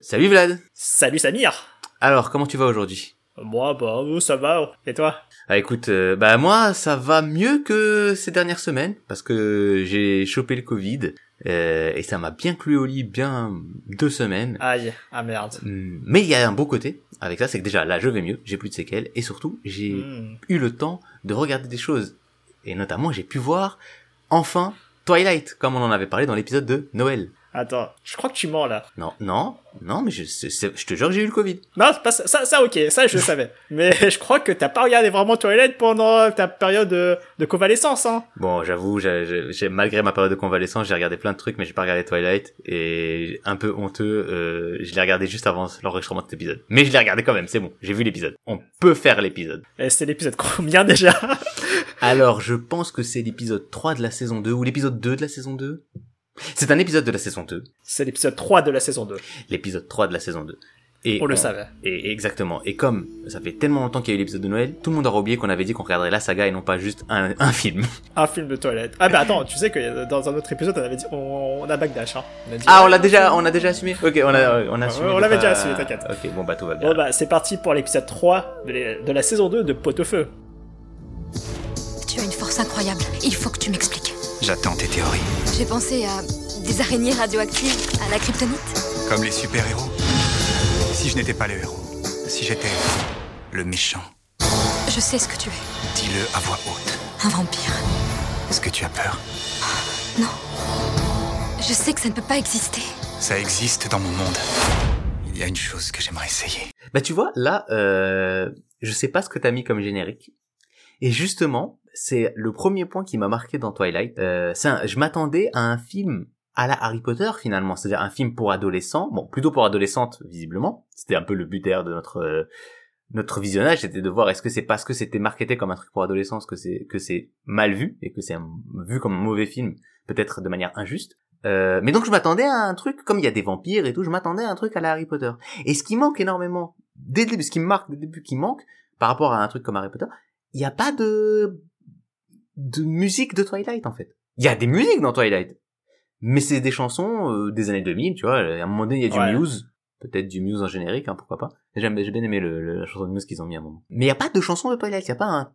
Salut Vlad Salut Samir Alors, comment tu vas aujourd'hui? Moi, bah, oh, ça va. Et toi? Ah écoute, euh, bah moi, ça va mieux que ces dernières semaines, parce que j'ai chopé le Covid, euh, et ça m'a bien cloué au lit bien deux semaines. Aïe, ah merde. Hum, Mais il y a un beau côté avec ça, c'est que déjà là, je vais mieux, j'ai plus de séquelles, et surtout, j'ai Hmm. eu le temps de regarder des choses. Et notamment, j'ai pu voir, enfin, Twilight, comme on en avait parlé dans l'épisode de Noël. Attends, je crois que tu mens là. Non, non, non, mais je, je te jure que j'ai eu le Covid. Non, pas ça, ça, ça, ok, ça je savais. Mais je crois que t'as pas regardé vraiment Twilight pendant ta période de, de convalescence, hein. Bon, j'avoue, j'ai- malgré ma période de convalescence, j'ai regardé plein de trucs, mais j'ai pas regardé Twilight. Et un peu honteux, euh, je l'ai regardé juste avant l'enregistrement de cet épisode. Mais je l'ai regardé quand même, c'est bon, j'ai vu l'épisode. On peut faire l'épisode. C'est l'épisode combien déjà? Alors, je pense que c'est l'épisode 3 de la saison 2, ou l'épisode 2 de la saison 2 C'est un épisode de la saison 2, C'est l'épisode 3 de la saison 2. l'épisode 3 de la saison 2. Et On le savait. Et exactement. Et comme ça fait tellement longtemps qu'il y a eu l'épisode de Noël, tout le monde aura oublié qu'on avait dit qu'on regarderait la saga et non pas juste un, un film. Un film de Twilight. Ah bah attends, tu sais que dans un autre épisode, on avait dit, on, on a Bagdash, hein. On a dit, Ah, on l'a déjà, on a déjà assumé. Ok, on a, on a assumé. on l'avait pas- déjà assumé, t'inquiète. Ok, bon bah tout va bien. Bon bah c'est parti pour l'épisode 3 de, les- de la saison 2 de Pot-au-Feu. Tu as une force incroyable. Il faut que tu m'expliques. J'attends tes théories. J'ai pensé à des araignées radioactives, à la kryptonite. Comme les super-héros. Si je n'étais pas le héros, si j'étais le méchant, Je sais ce que tu es. dis-le à voix haute. Un vampire. Est-ce que tu as peur? Je sais que ça ne peut pas exister. Ça existe dans mon monde. Il y a une chose que j'aimerais essayer. Bah tu vois, là, euh, je sais pas ce que t'as mis comme générique. Et justement, c'est le premier point qui m'a marqué dans Twilight. Euh, un- je m'attendais à un film à la Harry Potter finalement, c'est-à-dire un film pour adolescents, bon plutôt pour adolescentes visiblement. C'était un peu le but d'ailleurs de notre euh, notre visionnage, c'était de voir est-ce que c'est parce que c'était marketé comme un truc pour adolescents que c'est que c'est mal vu et que c'est vu comme un mauvais film, peut-être de manière injuste. Euh, mais donc je m'attendais à un truc comme il y a des vampires et tout, je m'attendais à un truc à la Harry Potter. Et ce qui manque énormément, dès le début, ce qui me marque dès le début qui manque, par rapport à un truc comme Harry Potter, il n'y a pas de, de musique de Twilight, en fait. Il y a des musiques dans Twilight. Mais c'est des chansons euh, des années 2000, tu vois. À un moment donné, il y a du. Muse. Peut-être du Muse en générique, hein, pourquoi pas. J'aime- J'ai bien aimé le, le- la chanson de Muse qu'ils ont mis à un moment. Mais il n'y a pas de chanson de Twilight, il n'y a pas un...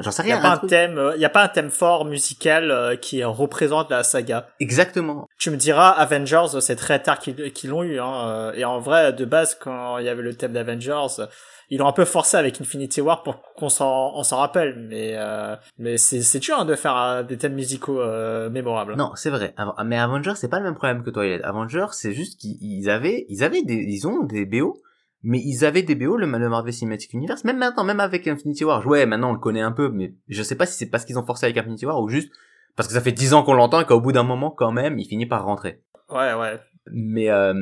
J'en sais Il y rien. a pas un truc- thème, euh, y a pas un thème fort musical euh, qui représente la saga. Exactement. Tu me diras, Avengers, c'est très tard qu'ils l'ont eu, hein. euh, Et en vrai, de base, quand il y avait le thème d'Avengers, ils l'ont un peu forcé avec Infinity War pour qu'on s'en on s'en rappelle. Mais euh, mais c'est c'est dur hein, de faire euh, des thèmes musicaux euh, mémorables. Non, c'est vrai. Mais Avengers, c'est pas le même problème que Twilight. Avengers, c'est juste qu'ils ils avaient, ils avaient des, ils ont des BO, mais ils avaient des BO, le, le Marvel Cinematic Universe, même maintenant, même avec Infinity War. Ouais, maintenant on le connaît un peu, mais je sais pas si c'est parce qu'ils ont forcé avec Infinity War ou juste parce que ça fait dix ans qu'on l'entend et qu'au bout d'un moment, quand même, il finit par rentrer. Ouais, ouais. Mais euh,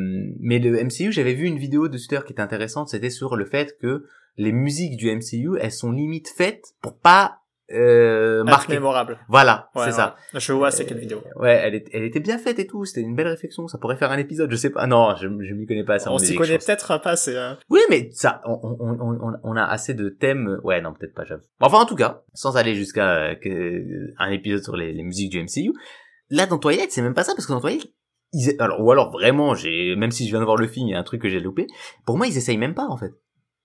mais le MCU, j'avais vu une vidéo de Twitter qui était intéressante, c'était sur le fait que les musiques du MCU, elles sont limite faites pour pas euh, marquer. mémorable. Voilà, Ouais, c'est ouais. ça. Je vois c'est quelle vidéo? Ouais, elle, est- elle était bien faite et tout, c'était une belle réflexion, ça pourrait faire un épisode, je sais pas. Non, je, je m'y connais pas en On s'y connaît peut-être pas, c'est... euh, Oui, mais ça, on, on, on, on- on a assez de thèmes. Ouais, non, peut-être pas, j'avoue. Enfin, en tout cas, sans aller jusqu'à euh, que- un épisode sur les, les musiques du MCU, là, dans Twilight, c'est même pas ça, parce que dans Twilight, alors, ou alors vraiment, j'ai, même si je viens de voir le film, il y a un truc que j'ai loupé, pour moi, ils essayent même pas, en fait.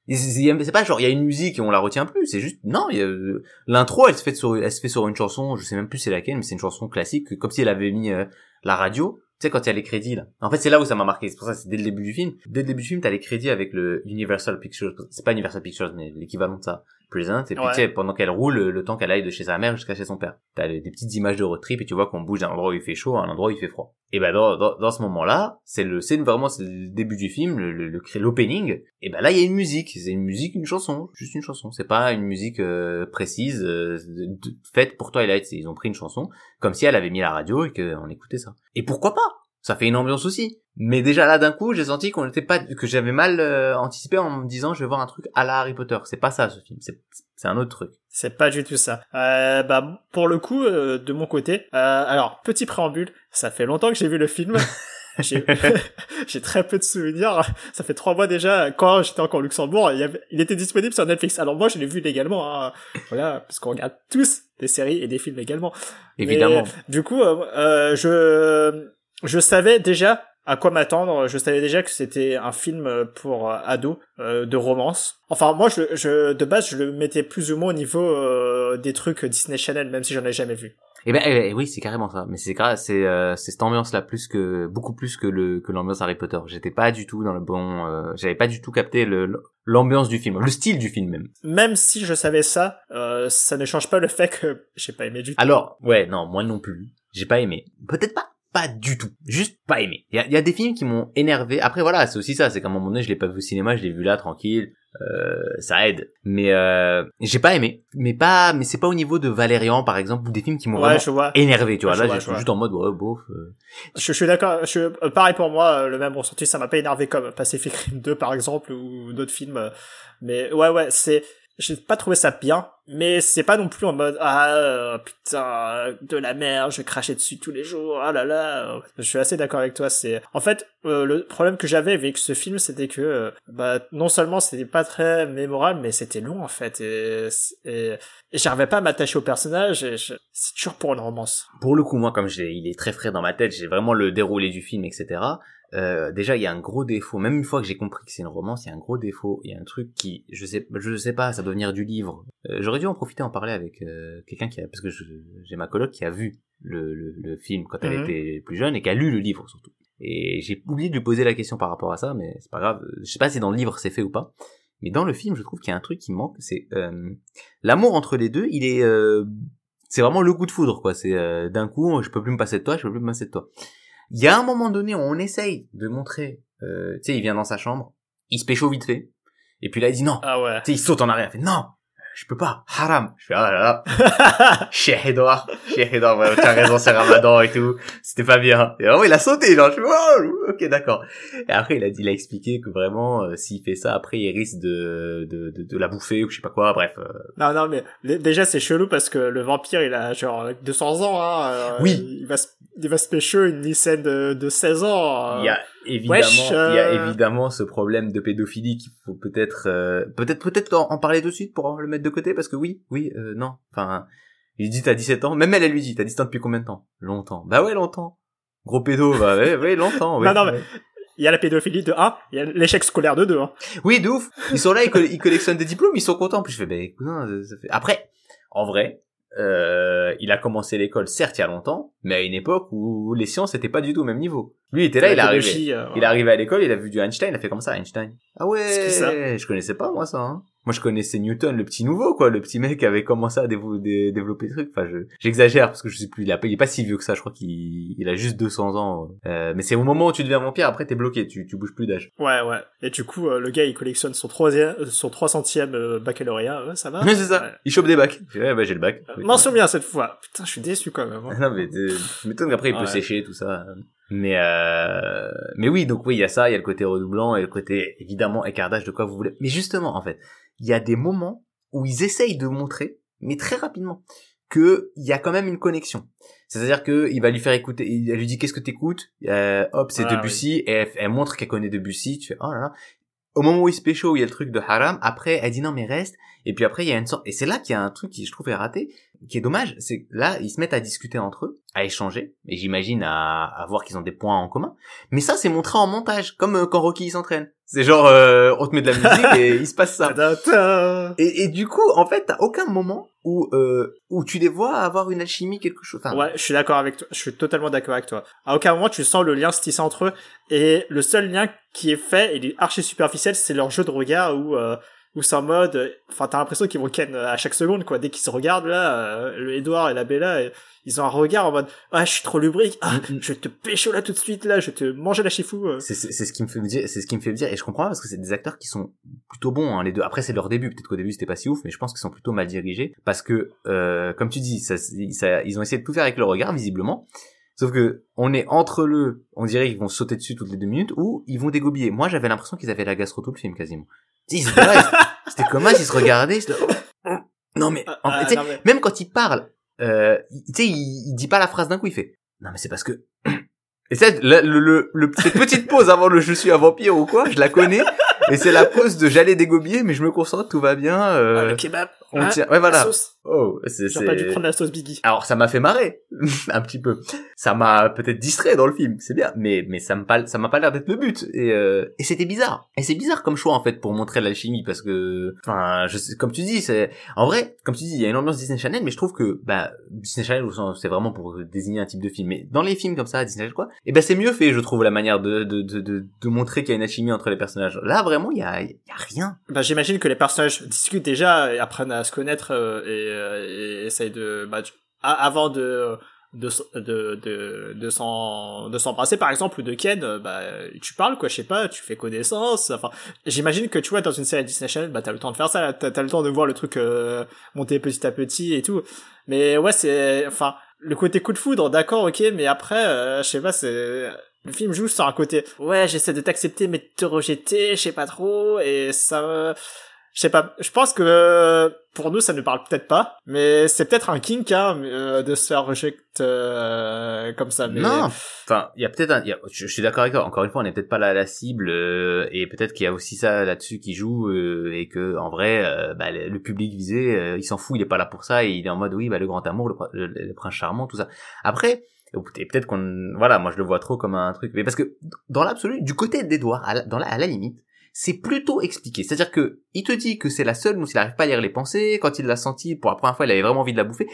C'est pas genre, il y a une musique et on la retient plus, c'est juste, non, euh, l'intro, elle se fait sur, elle se fait sur une chanson, je sais même plus c'est laquelle, mais c'est une chanson classique, comme si elle avait mis euh, la radio, tu sais, quand il y a les crédits, là. En fait, c'est là où ça m'a marqué. C'est pour ça, c'est dès le début du film. Dès le début du film, t'as les crédits avec le Universal Pictures. C'est pas Universal Pictures, mais l'équivalent de ça. Present. Et puis, Ouais. tu sais, pendant qu'elle roule, le temps qu'elle aille de chez sa mère jusqu'à chez son père. T'as des petites images de road trip et tu vois qu'on bouge d'un endroit où il fait chaud à un endroit où il fait froid. Et ben, dans, dans, dans ce moment-là, c'est le, c'est vraiment, c'est le début du film, le, le, le- l'opening. Et ben là, il y a une musique. C'est une musique, une chanson. Juste une chanson. C'est pas une musique euh, précise, euh, de- de- faite pour Twilight. Ils ont pris une chanson comme si elle avait mis la radio et qu'on écoutait ça. Et pourquoi pas? Ça fait une ambiance aussi. Mais déjà là d'un coup, j'ai senti qu'on n'était pas que j'avais mal euh, anticipé en me disant je vais voir un truc à la Harry Potter. C'est pas ça ce film, c'est c'est un autre truc. C'est pas du tout ça. Euh, bah pour le coup, euh, de mon côté, euh, alors petit préambule, ça fait longtemps que j'ai vu le film. J'ai j'ai très peu de souvenirs. Ça fait trois mois déjà. Quand j'étais encore au Luxembourg, il, avait- il était disponible sur Netflix. Alors moi, je l'ai vu légalement. Hein. Voilà, parce qu'on regarde tous des séries et des films également. Évidemment. Mais, du coup, euh, euh, je je savais déjà à quoi m'attendre. Je savais déjà que c'était un film pour euh, ados euh, de romance. Enfin, moi, je, je, de base, je le mettais plus ou moins au niveau euh, des trucs Disney Channel, même si j'en ai jamais vu. Eh ben eh ben, oui, c'est carrément ça. Mais c'est gra- c'est euh, cette ambiance là plus que beaucoup plus que le que l'ambiance Harry Potter. J'étais pas du tout dans le bon. euh, J'avais pas du tout capté le- l'ambiance du film, le style du film même. Même si je savais ça, euh, ça ne change pas le fait que j'ai pas aimé du tout. Alors ouais, non, moi non plus. J'ai pas aimé. Peut-être pas pas du tout. Juste pas aimé. Il y a, y a des films qui m'ont énervé. Après voilà, c'est aussi ça. C'est qu'à un moment donné, je l'ai pas vu au cinéma, je l'ai vu là tranquille. Euh, ça aide. Mais euh, j'ai pas aimé. Mais pas. Mais c'est pas au niveau de Valérian par exemple ou des films qui m'ont ouais, vraiment énervé. Tu vois Je là, je vois. juste en mode ouais bof. euh. Je, je suis d'accord. Je suis euh, pareil pour moi. euh, Le même ressenti, ça m'a pas énervé comme Pacific Rim 2 par exemple ou d'autres films. euh, Mais ouais, ouais, c'est. J'ai pas trouvé ça bien, mais c'est pas non plus en mode ah euh, putain de la merde, je cracher dessus tous les jours. Ah là là. Je suis assez d'accord avec toi. C'est en fait euh, le problème que j'avais avec ce film, c'était que euh, bah non seulement c'était pas très mémorable, mais c'était long en fait et, et, et j'arrivais pas à m'attacher au personnage. Et je- c'est toujours pour une romance. pour le coup, moi, comme j'ai, il est très frais dans ma tête, j'ai vraiment le déroulé du film, etc. Euh, déjà, il y a un gros défaut. Même une fois que j'ai compris que c'est une romance, il y a un gros défaut. Il y a un truc qui, je sais, je sais pas, ça doit venir du livre. Euh, J'aurais dû en profiter, en parler avec euh, quelqu'un qui a, parce que j'ai ma coloc qui a vu le, le, le film quand elle Mhm. était plus jeune et qui a lu le livre surtout. Et j'ai oublié de lui poser la question par rapport à ça, mais c'est pas grave. Je sais pas si dans le livre c'est fait ou pas. Mais dans le film, je trouve qu'il y a un truc qui manque, c'est euh, l'amour entre les deux. Il est, euh, c'est vraiment le coup de foudre, quoi. C'est euh, d'un coup, je peux plus me passer de toi, je peux plus me passer de toi. Il y a un moment donné où on essaye de montrer, euh, tu sais, il vient dans sa chambre, il se pécho vite fait, et puis là il dit non, Ah ouais. tu sais, il saute en arrière, il fait non, je peux pas, haram. Je fais ah là là, Cheikh Edouard, Cheikh Edouard, ouais, t'as raison, c'est Ramadan et tout, c'était pas bien. Et vraiment il a sauté, genre, je fais oh, ok d'accord. Et après il a dit, il a expliqué que vraiment, euh, s'il fait ça, après il risque de, de, de, de la bouffer ou je sais pas quoi, bref. euh, Non, non, mais déjà c'est chelou parce que le vampire il a genre 200 ans. Hein, euh, Oui. Il va se, il va se pécho une lycéenne de, de 16 ans. Il y a évidemment, Wesh, il y a euh. évidemment ce problème de pédophilie qu'il faut peut-être, euh, peut-être, peut-être en, en parler de suite pour le mettre de côté parce que oui, oui, euh, non. Enfin, il dit t'as 17 ans, même elle, elle lui dit t'as 17 ans depuis combien de temps? Longtemps. Bah ouais, longtemps. Gros pédo, bah ouais, ouais, longtemps. ouais. Non, non, mais- Il y a la pédophilie de 1, il y a l'échec scolaire de 2. Hein. Oui, de ouf. Ils sont là, ils, coll- ils collectionnent des diplômes, ils sont contents. Puis je fais, bah écoute, ça fait... Après, en vrai, euh, il a commencé l'école, certes, il y a longtemps, mais à une époque où les sciences étaient pas du tout au même niveau. Lui, il était là, il est arrivé. euh, Il est arrivé à l'école, il a vu du Einstein, il a fait comme ça, Einstein. Ah ouais, ça je connaissais pas moi ça. Hein. Moi je connaissais Newton, le petit nouveau quoi, le petit mec qui avait commencé à développer des trucs. Enfin, je j'exagère parce que je sais plus, il, a, pas- il est pas si vieux que ça. Je crois qu'il il a juste 200 ans. Euh, mais c'est au moment où tu deviens vampire, après t'es bloqué, tu tu bouges plus d'âge. Ouais, ouais. Et du coup, euh, le gars, il collectionne son troisième, euh, son 300e euh, baccalauréat. Ouais, ça va Ouais, c'est ça. Ouais. Il chope des bacs. Ouais, bah j'ai le bac. Euh, Mention bien cette fois. Putain, je suis déçu quand même. hein. non mais m'étonnes qu'après il peut Ouais. sécher tout ça. Mais euh... mais oui donc oui il y a ça, il y a le côté redoublant et le côté évidemment écartage de quoi vous voulez. Mais justement en fait il y a des moments où ils essayent de montrer mais très rapidement que il y a quand même une connexion. C'est-à-dire que il va lui faire écouter, il elle lui dit qu'est-ce que t'écoutes, euh, hop c'est Ah, Debussy et elle, elle montre qu'elle connaît Debussy. Tu fais oh là là. Au moment où il se pécho, où il y a le truc de haram, après elle dit non mais reste. Et puis après il y a une sorte et c'est là qu'il y a un truc qui je trouve est raté qui est dommage, c'est que là, ils se mettent à discuter entre eux, à échanger, et j'imagine à, à voir qu'ils ont des points en commun. Mais ça, c'est montré en montage, comme euh, quand Rocky s'entraîne. C'est genre, euh, on te met de la musique et il se passe ça. Et, et du coup, en fait, t'as aucun moment où euh, où tu les vois avoir une alchimie, quelque chose. Enfin, Ouais, je suis d'accord avec toi. Je suis totalement d'accord avec toi. À aucun moment tu sens le lien se tisser entre eux. Et le seul lien qui est fait, il est archi superficiel, c'est leur jeu de regard où euh, où c'est en mode, euh, enfin t'as l'impression qu'ils vont ken à chaque seconde quoi. Dès qu'ils se regardent là, euh, le Edouard et la Bella, euh, ils ont un regard en mode, ah je suis trop lubrique, ah Mm, mm. je vais te pécho là tout de suite là, je vais te manger la chifou. euh. C'est ce qui me fait me dire, c'est ce qui me fait me dire, et je comprends parce que c'est des acteurs qui sont plutôt bons, hein, les deux. Après, c'est leur début. Peut-être qu'au début c'était pas si ouf, mais je pense qu'ils sont plutôt mal dirigés parce que, euh, comme tu dis, ça, ça- ils ont essayé de tout faire avec le regard, visiblement. Sauf que on est entre le, on dirait qu'ils vont sauter dessus toutes les deux minutes ou ils vont dégobiller. Moi, j'avais l'impression qu'ils avaient la gastro tout le film quasiment. C'était comme ça, ils se regardaient. oh. Non mais, en Ah, fait, non, mais- même quand il parle, euh, tu sais, il, il dit pas la phrase d'un coup, il fait. Non mais c'est parce que. Et ça, le, le, le- cette petite pause avant le je suis un vampire ou quoi, je la connais. et c'est la pause de j'allais dégobiller, mais je me concentre, tout va bien. Ah, Euh, le kebab. on hein, tient. Ouais voilà. la sauce. Oh, c'est J'aurais pas dû prendre la sauce Biggie. Alors ça m'a fait marrer un petit peu. Ça m'a peut-être distrait dans le film, c'est bien, mais mais ça m'a pas ça m'a pas l'air d'être le but et euh, et c'était bizarre. Et c'est bizarre comme choix en fait pour montrer l'alchimie parce que enfin je sais, comme tu dis c'est en vrai comme tu dis il y a une ambiance Disney Channel mais je trouve que bah Disney Channel c'est vraiment pour désigner un type de film mais dans les films comme ça Disney Channel quoi et ben c'est mieux fait je trouve la manière de de de de, de montrer qu'il y a une alchimie entre les personnages. Là vraiment il y a y a rien. Bah j'imagine que les personnages discutent déjà et apprennent à se connaître euh, et, euh, et essayent de bah, avant de de de de de s'embrasser par exemple ou de Ken euh, bah tu parles quoi je sais pas tu fais connaissance enfin j'imagine que tu vois dans une série Disney Channel bah t'as le temps de faire ça t'as as le temps de voir le truc euh, monter petit à petit et tout. Mais ouais c'est enfin le côté coup de foudre d'accord ok mais après euh, je sais pas c'est le film joue sur un côté ouais j'essaie de t'accepter mais de te rejeter je sais pas trop et ça je sais pas je pense que pour nous ça ne parle peut-être pas mais c'est peut-être un kink hein, euh, de se faire rejeter euh, comme ça Non, enfin, il y a peut-être un, a- je, suis d'accord avec toi. Encore une fois, on n'est peut-être pas la, la cible, euh, et peut-être qu'il y a aussi ça là-dessus qui joue, euh, et que en vrai, euh, bah, le, public visé, euh, il s'en fout, il est pas là pour ça, et il est en mode oui, bah le grand amour, le, prin- le- le prince charmant, tout ça. Après, et peut-être qu'on, voilà, moi je le vois trop comme un truc, mais parce que dans l'absolu, du côté d'Edouard, à la limite, c'est plutôt expliqué. C'est-à-dire que il te dit que c'est la seule dont il n'arrive pas à lire les pensées. Quand il l'a senti pour la première fois, il avait vraiment envie de la bouffer.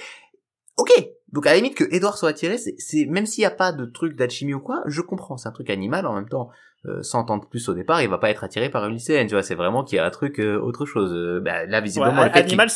Ok, donc à la limite que Edward soit attiré, c'est même s'il n'y a pas de truc d'alchimie ou quoi, je comprends, c'est un truc animal en même temps. Euh, plus au départ, il va pas être attiré par une lycéenne, tu vois, c'est vraiment qu'il y a un truc euh, autre chose. Euh, bah, là Ouais, visiblement le fait qu'il- animal,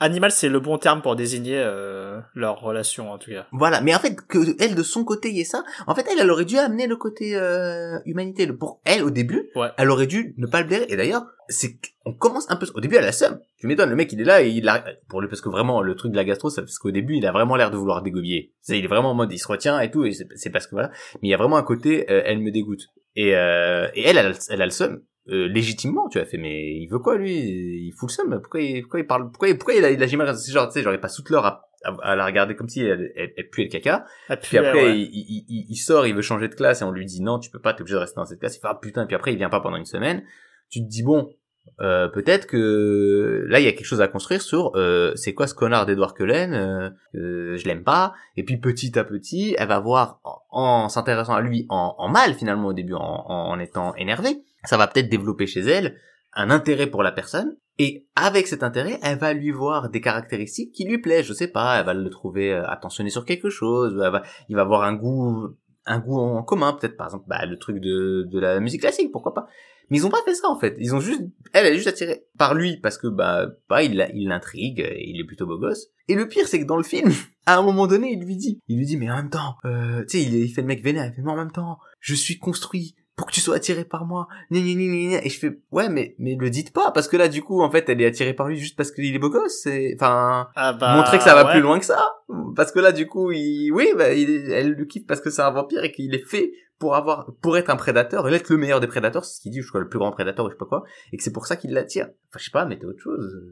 animal, c'est le bon terme pour désigner euh, leur relation en tout cas. Voilà, mais en fait que elle de son côté y ait ça, en fait elle elle aurait dû amener le côté euh, humanité. Le pour elle au début, Ouais. elle aurait dû ne pas le blairer. Et d'ailleurs, c'est qu'on commence un peu au début a la seum. Tu m'étonnes, le mec il est là et il a pour lui parce que vraiment le truc de la gastro, c'est parce qu'au début il a vraiment l'air de vouloir dégobiller. C'est il est vraiment en mode il se retient et tout et c'est c'est parce que voilà. Mais il y a vraiment un côté euh, elle me dégoûte. Et euh, et elle elle, a le- elle a le seum. Euh, légitimement, tu as fait, mais il veut quoi lui? Il fout le seum. Pourquoi il, pourquoi il parle Pourquoi, pourquoi il a, il a jamais c'est genre, tu sais, genre il passe toute l'heure à, à, à la regarder comme si elle, elle, elle puait le caca. Et Puis après, il, il, il, il sort, il veut changer de classe et on lui dit non, tu peux pas, t'es obligé de rester dans cette classe. Il fait ah putain, et puis après il vient pas pendant une semaine. Tu te dis bon, euh, peut-être que là il y a quelque chose à construire sur euh, c'est quoi ce connard d'Edouard Cullen, euh, je l'aime pas. Et puis petit à petit, elle va voir en, s'intéressant à lui en, mal finalement au début, en, en, étant énervée, ça va peut-être développer chez elle un intérêt pour la personne. Et avec cet intérêt, elle va lui voir des caractéristiques qui lui plaisent. Je sais pas, elle va le trouver euh, attentionné sur quelque chose. il va avoir un goût, un goût en commun, peut-être par exemple, bah, le truc de, de la musique classique, pourquoi pas. Mais ils ont pas fait ça en fait. Ils ont juste, elle, elle est juste attirée par lui parce que bah, bah il l'intrigue, il est plutôt beau gosse. Et le pire, c'est que dans le film, à un moment donné, il lui dit, il lui dit, mais en même temps, euh, tu sais, il, fait le mec vénère, mais en même temps, je suis construit pour que tu sois attiré par moi. Et je fais, ouais, mais, mais le dites pas, parce que là, du coup, en fait, elle est attirée par lui juste parce qu'il est beau gosse. C'est, enfin, ah bah, montrer que ça va ouais. plus loin que ça. Parce que là, du coup, il, oui, bah, il, elle le kiffe parce que c'est un vampire et qu'il est fait pour avoir, pour être un prédateur, et être le meilleur des prédateurs, c'est ce qu'il dit, je crois, le plus grand prédateur ou je sais pas quoi, et que c'est pour ça qu'il l'attire. Enfin, je sais pas, mettez autre chose.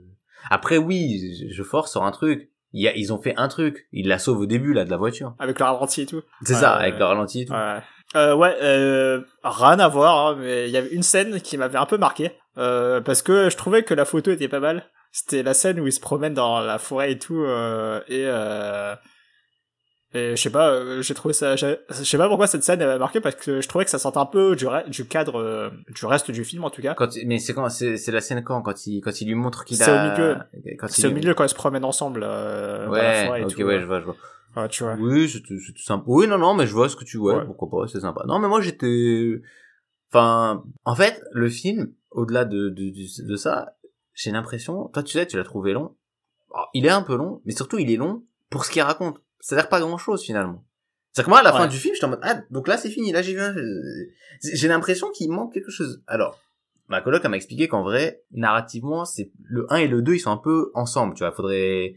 Après, oui, je- je force sur un truc. Il y a, ils ont fait un truc. Ils la sauvent au début, là, de la voiture. Avec le ralenti et tout. C'est Ouais, ça, avec ouais. le ralenti et tout. Ouais. Euh, ouais, euh, rien à voir, hein, mais il y avait une scène qui m'avait un peu marqué, euh, parce que je trouvais que la photo était pas mal. C'était la scène où il se promène dans la forêt et tout, euh, et, euh, et je sais pas, euh, j'ai trouvé ça, je sais pas pourquoi cette scène m'a marqué, parce que je trouvais que ça sortait un peu du, re- du cadre, euh, du reste du film en tout cas. Quand, mais c'est quand, c'est, c'est la scène quand, quand il, quand il lui montre qu'il C'est a... au milieu. C'est au milieu quand ils se promènent ensemble, euh, dans la Ouais, forêt et ok, tout. ouais, je vois, je vois. Ouais, tu vois. Oui, c'est c'est tout sympa. Oui, non, non, mais je vois ce que tu vois. Ouais. Pourquoi pas, c'est sympa. Non, mais moi j'étais. Enfin, en fait, le film, au-delà de, de, de, de ça, j'ai l'impression. Toi, tu sais, tu l'as trouvé long. Alors, il est un peu long, mais surtout, il est long pour ce qu'il raconte. C'est-à-dire pas grand-chose finalement. C'est-à-dire que moi, à la fin du film, j'étais en mode ah, donc là, c'est fini. Là, j'ai vu. un- euh, J'ai l'impression qu'il manque quelque chose. Alors. Ma coloc, elle m'a expliqué qu'en vrai, narrativement, c'est le 1 et le 2, ils sont un peu ensemble, tu vois. Faudrait,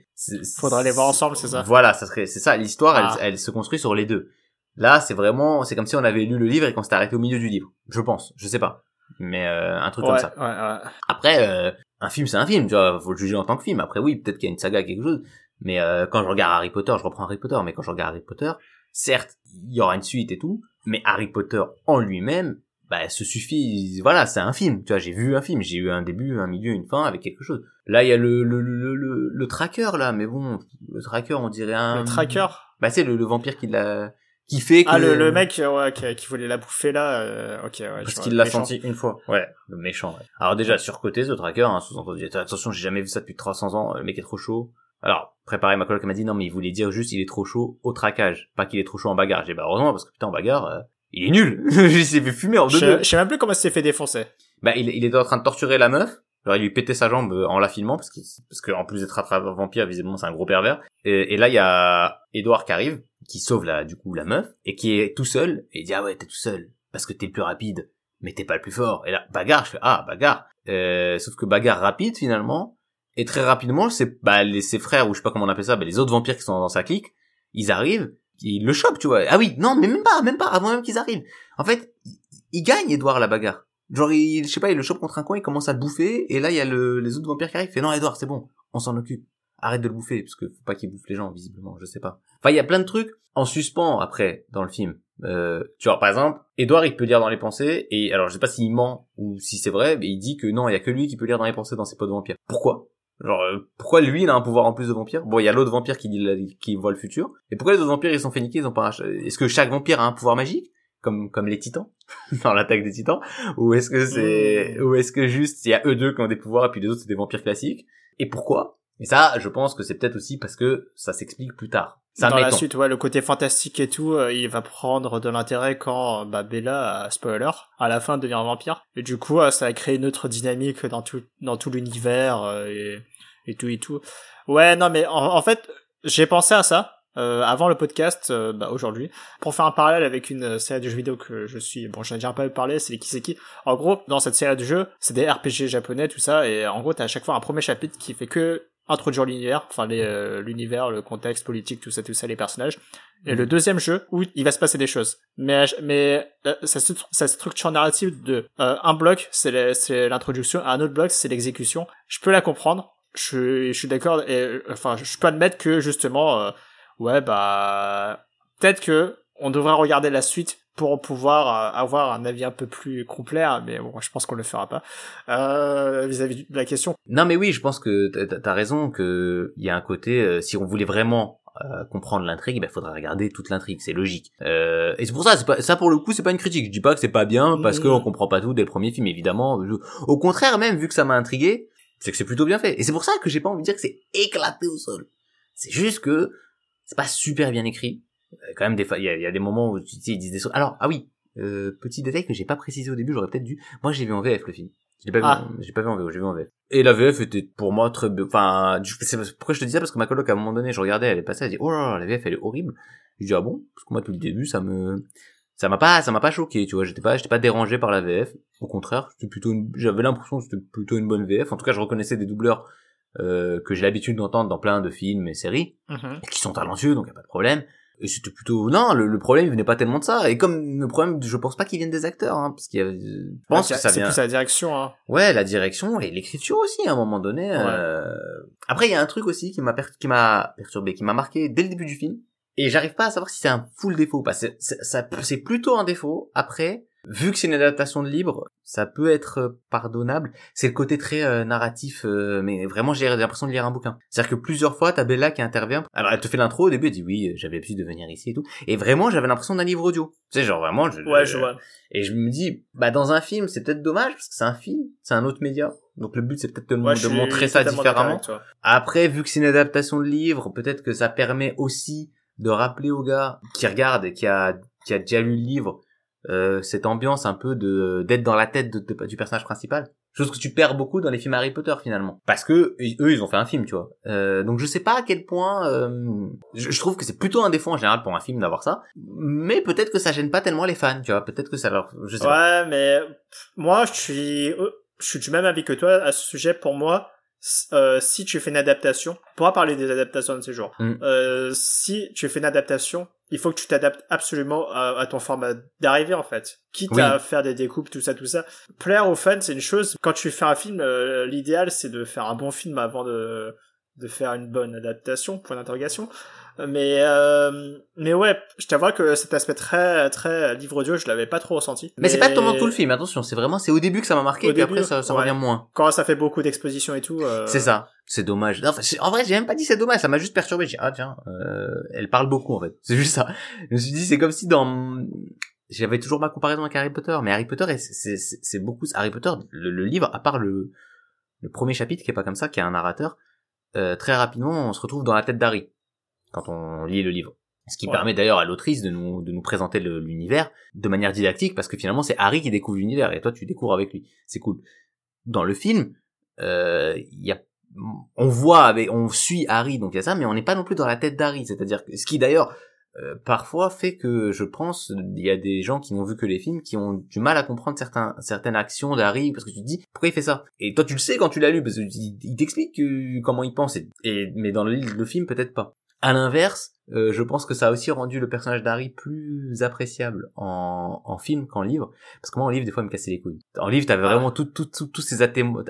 Faudrait les voir ensemble, c'est ça Voilà, ça serait, c'est ça. L'histoire, Ah. elle, elle se construit sur les deux. Là, c'est vraiment, c'est comme si on avait lu le livre et qu'on s'était arrêté au milieu du livre. Je pense, je sais pas, mais euh, un truc Ouais, comme ça. ouais, ouais. Après, euh, un film, c'est un film, tu vois. Faut le juger en tant que film. Après, oui, peut-être qu'il y a une saga, quelque chose. Mais euh, quand je regarde Harry Potter, je reprends Harry Potter. Mais quand je regarde Harry Potter, certes, il y aura une suite et tout. Mais Harry Potter en lui-même, bah se suffit voilà c'est un film tu vois j'ai vu un film j'ai eu un début un milieu une fin avec quelque chose là il y a le le, le le le tracker là mais bon le tracker on dirait un Le tracker? bah c'est le, le vampire qui l'a qui fait que Ah, le, le mec euh, ouais, qui, qui voulait la bouffer là. euh, ok, ouais. parce qu'il l'a senti une fois ouais le méchant ouais. alors déjà surcoté ce tracker hein, sous-entendu attention j'ai jamais vu ça depuis 300 ans le mec est trop chaud alors préparé ma coloc m'a dit non mais il voulait dire juste il est trop chaud au traquage. Pas qu'il est trop chaud en bagarre. J'ai bah heureusement parce que putain en bagarre euh, il est nul. Il s'est fait fumer en deux Je, deux je sais même plus comment il s'est fait défoncer. bah il, il était en train de torturer la meuf. Genre il lui pétait sa jambe euh, en la filmant parce qu'il parce que en plus d'être un vampire visiblement c'est un gros pervers. Et, et là il y a Edouard qui arrive qui sauve la du coup la meuf et qui est tout seul et il dit ah ouais t'es tout seul parce que t'es le plus rapide mais t'es pas le plus fort. Et là bagarre je fais ah bagarre. Euh, sauf que bagarre rapide finalement et très rapidement c'est bah ses frères ou je sais pas comment on appelle ça bah, les autres vampires qui sont dans sa clique ils arrivent ils le chopent tu vois ah oui non mais même pas même pas avant même qu'ils arrivent en fait il, gagne Edouard la bagarre Genre, il, je sais pas, il le chope contre un coin, il commence à le bouffer, et là, il y a le, les autres vampires qui arrivent, il fait non, Edouard, c'est bon, on s'en occupe. Arrête de le bouffer, parce que faut pas qu'il bouffe les gens, visiblement, je sais pas. Enfin, il y a plein de trucs en suspens, après, dans le film. Euh, tu vois, par exemple, Edouard, il peut lire dans les pensées, et alors, je sais pas s'il ment, ou si c'est vrai, mais il dit que non, il y a que lui qui peut lire dans les pensées dans ses potes vampires. Pourquoi? Genre, euh, pourquoi lui, il a un pouvoir en plus de vampire? Bon, il y a l'autre vampire qui dit, qui voit le futur. Et pourquoi les autres vampires, ils sont fait niquer, ils ont pas un- Est-ce que chaque vampire a un pouvoir magique? Comme comme les titans? Dans l'attaque des titans? Ou est-ce que c'est Mmh. ou est-ce que juste il y a eux deux qui ont des pouvoirs et puis les autres c'est des vampires classiques? Et pourquoi? Et ça je pense que c'est peut-être aussi parce que ça s'explique plus tard Dans la suite, ouais, le côté fantastique et tout, euh, il va prendre de l'intérêt quand bah, Bella, euh, spoiler, à la fin devient un vampire. Et du coup, euh, ça a créé une autre dynamique dans tout, dans tout l'univers euh, et, et tout et tout. Ouais, non, mais en, en fait, j'ai pensé à ça. euh, avant le podcast, euh, bah, aujourd'hui, pour faire un parallèle avec une euh, série de jeux vidéo que je suis, bon, j'en ai déjà pas parlé, c'est les Kiseki. En gros, dans cette série de jeux, c'est des RPG japonais, tout ça, et en gros, t'as à chaque fois un premier chapitre qui fait que introduire l'univers, enfin euh, l'univers, le contexte politique, tout ça, tout ça, les personnages. Et le deuxième jeu où il va se passer des choses. Mais mais euh, sa, sa structure narrative de euh, un bloc c'est l'introduction, un autre bloc c'est l'exécution. Je peux la comprendre. Je, je suis d'accord. Et euh, enfin, je peux admettre que justement, euh, ouais bah peut-être que on devrait regarder la suite pour pouvoir euh, avoir un avis un peu plus complet. hein, Mais bon, je pense qu'on le fera pas. Euh, vis-à-vis de la question. non mais oui je pense que t'as- raison que il y a un côté euh, si on voulait vraiment euh, comprendre l'intrigue il faudrait regarder toute l'intrigue c'est logique. Euh, et c'est pour ça pas ça pour le coup c'est pas une critique. Je dis pas que c'est pas bien parce qu'on comprend pas tout dès le premier film évidemment. Je- au contraire même vu que ça m'a intrigué c'est que c'est plutôt bien fait. Et c'est pour ça que j'ai pas envie de dire que c'est éclaté au sol. C'est juste que c'est pas super bien écrit quand même des fois il y a, y a des moments où tu sais ils disent des choses. Alors ah oui euh, petit détail que j'ai pas précisé au début j'aurais peut-être dû. Moi j'ai vu en VF le film. Je l'ai pas vu Ah. j'ai pas vu en VO j'ai vu en VF et la VF était pour moi très enfin pourquoi je te dis ça? Parce que ma coloc à un moment donné je regardais elle est passée elle dit oh là là la VF elle est horrible. Je dis ah bon? Parce que moi depuis le début ça me ça m'a pas ça m'a pas choqué tu vois. J'étais pas j'étais pas dérangé par la VF au contraire c'était plutôt une- j'avais l'impression que c'était plutôt une bonne VF en tout cas je reconnaissais des doubleurs euh, que j'ai l'habitude d'entendre dans plein de films et séries Mhm. qui sont talentueux, donc y a pas de problème. Et c'était plutôt non, le, le problème il venait pas tellement de ça. Et comme le problème, je pense pas qu'il vienne des acteurs, hein, parce qu'il y a, je pense Ouais, que ça c'est vient. plus la direction. Hein. Ouais, la direction et l'écriture aussi à un moment donné. euh. Après, il y a un truc aussi qui m'a per- qui m'a perturbé, qui m'a marqué dès le début du film. Et j'arrive pas à savoir si c'est un full défaut, parce que c'est- ça, c'est plutôt un défaut. Après, vu que c'est une adaptation de livre, ça peut être euh, pardonnable. C'est le côté très euh, narratif, euh, mais vraiment j'ai l'impression de lire un bouquin. C'est-à-dire que plusieurs fois, t'as Bella qui intervient. Alors elle te fait l'intro au début, elle dit oui, j'avais l'habitude de venir ici et tout. Et vraiment, j'avais l'impression d'un livre audio. Tu sais, genre vraiment, je, Ouais, je vois. et je me dis, bah dans un film, c'est peut-être dommage parce que c'est un film, c'est un autre média. Donc le but c'est peut-être de, Ouais, montrer ça différemment. Après, vu que c'est une adaptation de livre, peut-être que ça permet aussi de rappeler aux gars qui regardent et qui a qui a déjà lu le livre euh, cette ambiance un peu de d'être dans la tête de- de- du personnage principal. Chose que tu perds beaucoup dans les films Harry Potter finalement, parce que eux ils ont fait un film, tu vois. Euh, donc je sais pas à quel point. euh, je, je trouve que c'est plutôt un défaut en général pour un film d'avoir ça, mais peut-être que ça gêne pas tellement les fans, tu vois. Peut-être que ça leur. Je sais pas. Ouais, mais pff, moi, je suis, euh, je suis du même avis que toi à ce sujet. Pour moi, euh, si tu fais une adaptation, on pourra parler des adaptations de ces jours. Mm. Euh, si tu fais une adaptation, il faut que tu t'adaptes absolument à, à ton format d'arrivée en fait. Quitte Oui. à faire des découpes, tout ça, tout ça. Plaire aux fans, c'est une chose. Quand tu fais un film, euh, l'idéal c'est de faire un bon film avant de de faire une bonne adaptation. Point d'interrogation. Mais euh, mais ouais, je t'avoue que cet aspect très très livre audio, je l'avais pas trop ressenti. Mais, c'est pas pendant tout le film, attention, c'est vraiment c'est au début que ça m'a marqué Au et puis début, après ça, ça ouais. revient moins. Quand ça fait beaucoup d'expositions et tout. euh, C'est ça, c'est dommage. Non, Enfin, c'est- en vrai, j'ai même pas dit c'est dommage, ça m'a juste perturbé. J'ai dit, ah tiens, euh, elle parle beaucoup en fait. C'est juste ça. Je me suis dit c'est comme si dans j'avais toujours ma comparaison avec Harry Potter, mais Harry Potter c'est beaucoup Harry Potter le, le livre à part le le premier chapitre qui est pas comme ça, qui a un narrateur. euh, très rapidement, on se retrouve dans la tête d'Harry quand on lit le livre. Ce qui Ouais. permet d'ailleurs à l'autrice de nous, de nous présenter l'univers de manière didactique, parce que finalement c'est Harry qui découvre l'univers, et toi tu découvres avec lui. C'est cool. Dans le film, euh, y a, on voit, avec, on suit Harry, donc il y a ça, mais on n'est pas non plus dans la tête d'Harry. C'est-à-dire que ce qui d'ailleurs euh, parfois fait que je pense il y a des gens qui n'ont vu que les films qui ont du mal à comprendre certains certaines actions d'Harry parce que tu te dis pourquoi il fait ça? Et toi tu le sais quand tu l'as lu parce qu'il il t'explique comment il pense et, et- mais dans le, le film peut-être pas à l'inverse euh, je pense que ça a aussi rendu le personnage d'Harry plus appréciable en, en film qu'en livre. Parce que moi en livre des fois il me cassait les couilles. En livre t'avais vraiment tout, tout, tout- tous ces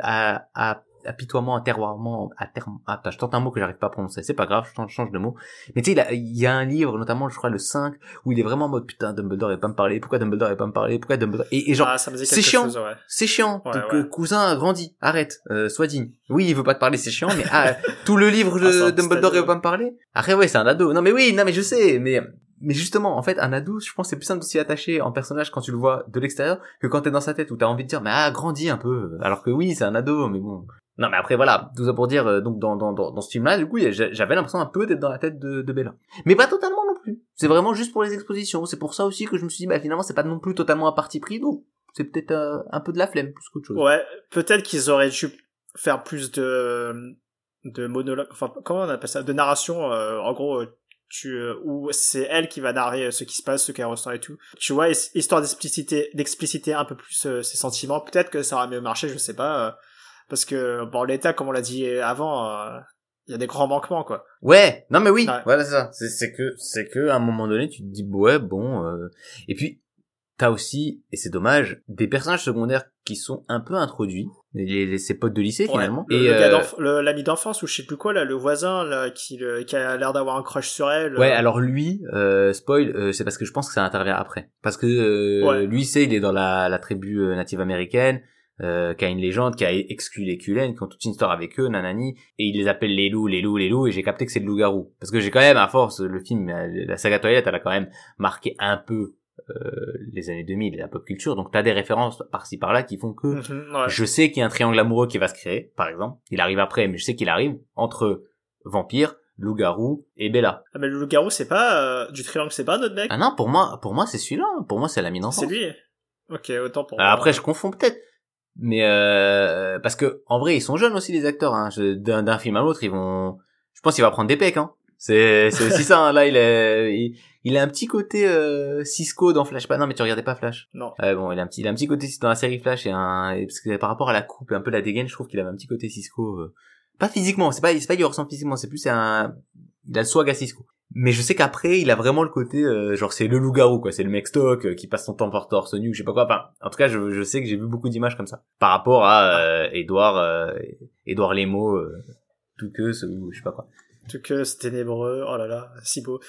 à, à, apitoiements, atterroiements, atterm... ah, attends, je tente un mot que j'arrive pas à prononcer, c'est pas grave, je change, de mot. Mais tu sais, il, a- y a un livre, notamment, je crois, le 5, où il est vraiment en mode, putain, Dumbledore, va pas me parler, pourquoi Dumbledore, va pas me parler, pourquoi Dumbledore, et, et genre, ah, c'est chiant. ouais. c'est chiant, Ouais, donc, ouais. cousin, grandis, arrête, euh, sois digne. Oui, il veut pas te parler, c'est chiant, mais ah, tout le livre de Ah, petit Dumbledore, il veut pas me parler. Après, ouais, c'est un ado. Non, mais oui, non, mais je sais, mais, mais justement, en fait, un ado, je pense, que c'est plus simple de s'y attacher en personnage quand tu le vois de l'extérieur que quand t'es dans sa tête où t'as envie de dire, mais ah, grandis un peu. Alors que oui, c'est un ado, mais bon. Non, mais après, voilà, tout ça pour dire, euh, donc, dans, dans, dans, ce film-là, du coup, j'avais l'impression un peu d'être dans la tête de, de Bella. Mais pas totalement non plus. C'est vraiment juste pour les expositions. C'est pour ça aussi que je me suis dit, bah, finalement, c'est pas non plus totalement un parti pris, donc, c'est peut-être euh, un peu de la flemme plus qu'autre chose. Ouais, peut-être qu'ils auraient dû faire plus de de monologue, enfin comment on appelle ça, de narration. euh, en gros, tu euh, où c'est elle qui va narrer euh, ce qui se passe, ce qu'elle ressent et tout. Tu vois, his- histoire d'expliciter d'expliciter un peu plus ses sentiments. Peut-être que ça aurait mieux marché, je sais pas, parce que bon l'état, comme on l'a dit avant, euh, il y a des grands manquements quoi. Ouais, non mais oui, Ouais. voilà c'est ça. C'est, que c'est que à un moment donné tu te dis ouais bon euh... et puis t'as aussi et c'est dommage des personnages secondaires qui sont un peu introduits les, les- ses potes de lycée finalement le, et euh, l'ami d'enfance ou je sais plus quoi là, le voisin là qui le- qui a l'air d'avoir un crush sur elle. ouais euh, alors lui euh, spoil euh, c'est parce que je pense que ça intervient après parce que euh, Ouais. lui c'est il est dans la, la tribu native américaine euh, qui a une légende, qui a exclu les qui ont toute une histoire avec eux, nanani, et il les appelle les loups, les loups, les loups, et j'ai capté que c'est le loup-garou. Parce que j'ai quand même, à force, le film, euh, la saga Twilight, elle a quand même marqué un peu euh, les années 2000, la pop culture, donc t'as des références par-ci par-là qui font que mhm, ouais. je sais qu'il y a un triangle amoureux qui va se créer, par exemple. Il arrive après, mais je sais qu'il arrive entre vampire, loup-garou et Bella. Ah, mais le loup-garou c'est pas euh, du triangle, c'est pas notre mec? Ah non, pour moi, pour moi, c'est celui-là. Pour moi, c'est la mine c'est lui. Ok, autant pour. Moi. après, je confonds peut-être. Mais euh, parce que en vrai, ils sont jeunes aussi les acteurs. Hein. D'un d'un film à l'autre, ils vont. Je pense qu'il va prendre des pecs. Hein. C'est c'est aussi ça. Hein. Là, il est il, il a un petit côté euh, Cisco dans Flash. Pas non, mais tu regardais pas Flash. Non. Ouais, bon, il a un petit il a un petit côté dans la série Flash et un et parce que par rapport à la coupe et un peu la dégaine, je trouve qu'il avait un petit côté Cisco. euh, Pas physiquement. C'est pas c'est pas qu'il ressemble physiquement. C'est plus un il a le swag à Cisco. Mais je sais qu'après, il a vraiment le côté, euh, genre c'est le loup-garou, quoi. C'est le mec stock euh, qui passe son temps porte torse nu, je sais pas quoi. Enfin, en tout cas, je, je sais que j'ai vu beaucoup d'images comme ça. Par rapport à euh, Edouard, euh, Edouard Lemo, euh, tout que, ce, ou je sais pas quoi. Tout que c'est ténébreux. Oh là là, si beau.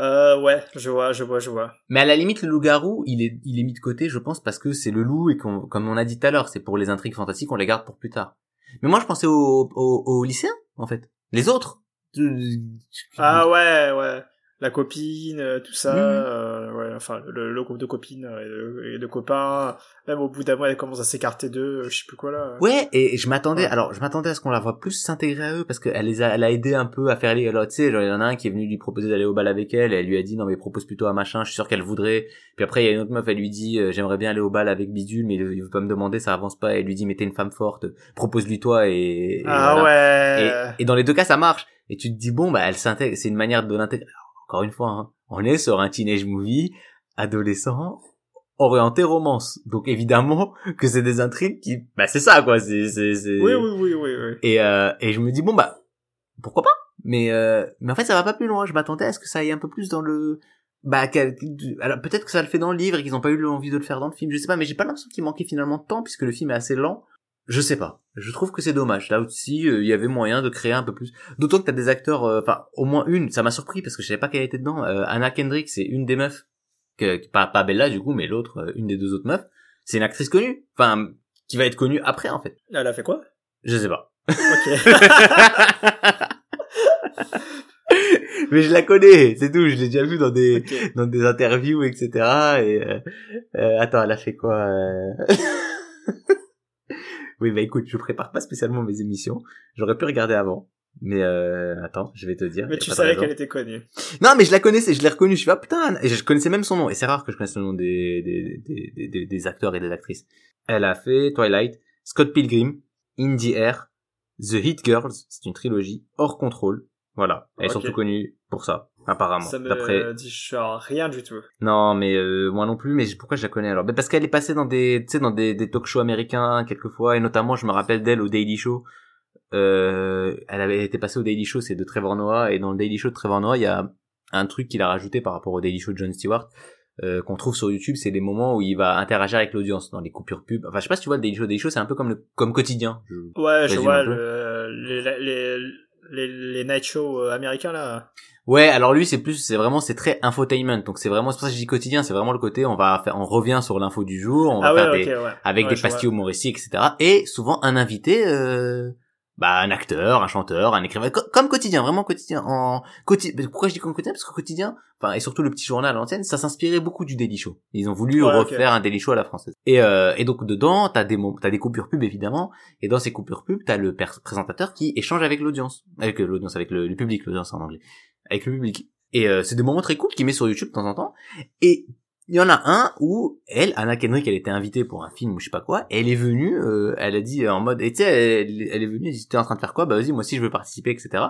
Euh, ouais, je vois, je vois, je vois. Mais à la limite, le loup-garou, il est, il est mis de côté, je pense, parce que c'est le loup et qu'on, comme on a dit tout à l'heure, c'est pour les intrigues fantastiques, on les garde pour plus tard. Mais moi, je pensais aux, aux, aux lycéens, en fait. Les autres. Ah ouais, ouais. La copine, euh, tout ça, Mhm. euh, ouais, enfin, le, le groupe de copines euh, et de, et de copains. Même au bout d'un mois, elle commence à s'écarter d'eux, euh, je sais plus quoi là. Ouais, et je m'attendais, Ouais. alors je m'attendais à ce qu'on la voit plus s'intégrer à eux parce qu'elle les a, elle a aidé un peu à faire aller. Alors tu sais, genre il y en a un qui est venu lui proposer d'aller au bal avec elle, et elle lui a dit non mais propose plutôt à machin, je suis sûr qu'elle voudrait. Puis après il y a une autre meuf, elle lui dit euh, j'aimerais bien aller au bal avec Bidule, mais il il veut pas me demander, ça avance pas. Elle lui dit mais t'es une femme forte, propose-lui toi et. et ah voilà. ouais. Et, et dans les deux cas ça marche. Et tu te dis bon bah elle s'intègre, c'est une manière de l'intégrer. Alors, Encore une fois, hein, on est sur un teenage movie adolescent orienté romance. Donc évidemment que c'est des intrigues qui, bah c'est ça quoi. C'est c'est c'est. Oui, oui, oui, oui, oui. Et euh, et je me dis bon bah pourquoi pas? Mais euh, mais en fait ça va pas plus loin. Je m'attendais à ce que ça aille un peu plus dans le bah alors peut-être que ça le fait dans le livre et qu'ils ont pas eu l'envie de le faire dans le film. Je sais pas. Mais j'ai pas l'impression qu'il manquait finalement de temps puisque le film est assez lent. Je sais pas. Je trouve que c'est dommage. Là aussi, euh, il y avait moyen de créer un peu plus. D'autant que t'as des acteurs, euh, enfin, au moins une. Ça m'a surpris parce que je savais pas qu'elle était dedans. Euh, Anna Kendrick, c'est une des meufs. Que, pas, pas Bella du coup, mais l'autre, une des deux autres meufs. C'est une actrice connue. Enfin, qui va être connue après en fait. Elle a fait quoi? Je sais pas. Ok. mais je la connais, c'est tout. Je l'ai déjà vu dans des dans des interviews, etc. Et attends, elle a fait quoi Oui, bah écoute, je prépare pas spécialement mes émissions. J'aurais pu regarder avant, mais euh, attends, je vais te dire. Mais tu savais qu'elle était connue. Non, mais je la connaissais, je l'ai reconnue. Je suis ah putain, et je connaissais même son nom. Et c'est rare que je connaisse le nom des des, des, des, acteurs et des actrices. Elle a fait Twilight, Scott Pilgrim, In the Air, The Hit Girls, c'est une trilogie hors contrôle. Voilà, elle est surtout connue pour ça, apparemment. Ça me D'après dit genre rien du tout. non, mais euh, moi non plus. Mais pourquoi je la connais alors? Ben, Parce qu'elle est passée dans des, tu sais, dans des, des talk shows américains quelquefois, et notamment, je me rappelle d'elle au Daily Show. Euh, elle avait été passée au Daily Show, c'est de Trevor Noah, et dans le Daily Show de Trevor Noah, il y a un truc qu'il a rajouté par rapport au Daily Show de Jon Stewart. euh, qu'on trouve sur YouTube, c'est les moments où il va interagir avec l'audience dans les coupures pub. Enfin, je sais pas si tu vois le Daily Show. Daily Show, c'est un peu comme le comme quotidien. Je- Ouais, je vois le, les, les, les night shows euh, américains là. Ouais, alors lui c'est plus c'est vraiment c'est très infotainment. Donc c'est vraiment c'est pour ça que je dis quotidien, c'est vraiment le côté on va faire on revient sur l'info du jour, on va ah faire des ouais. avec Ouais, des pastilles humoristiques, etc. Et souvent un invité, euh, bah un acteur, un chanteur, un écrivain, co- comme quotidien, vraiment quotidien. En quotidien. Pourquoi je dis comme quotidien? Parce que quotidien, enfin et surtout le petit journal à l'ancienne, ça s'inspirait beaucoup du Daily Show. Ils ont voulu Ouais, refaire un Daily Show à la française. Et, euh, et donc dedans, t'as des t'as des coupures pub évidemment. Et dans ces coupures pub, t'as le présentateur qui échange avec l'audience, avec euh, l'audience, avec le, le public, l'audience en anglais, avec le public. Et euh, c'est des moments très cool qu'il met sur YouTube de temps en temps. Et il y en a un où elle, Anna Kendrick, elle était invitée pour un film ou je sais pas quoi. Elle est venue, euh, elle a dit en mode, et tu sais, elle, elle est venue, elle dit t'es en train de faire quoi? Bah vas-y, moi aussi je veux participer, etc.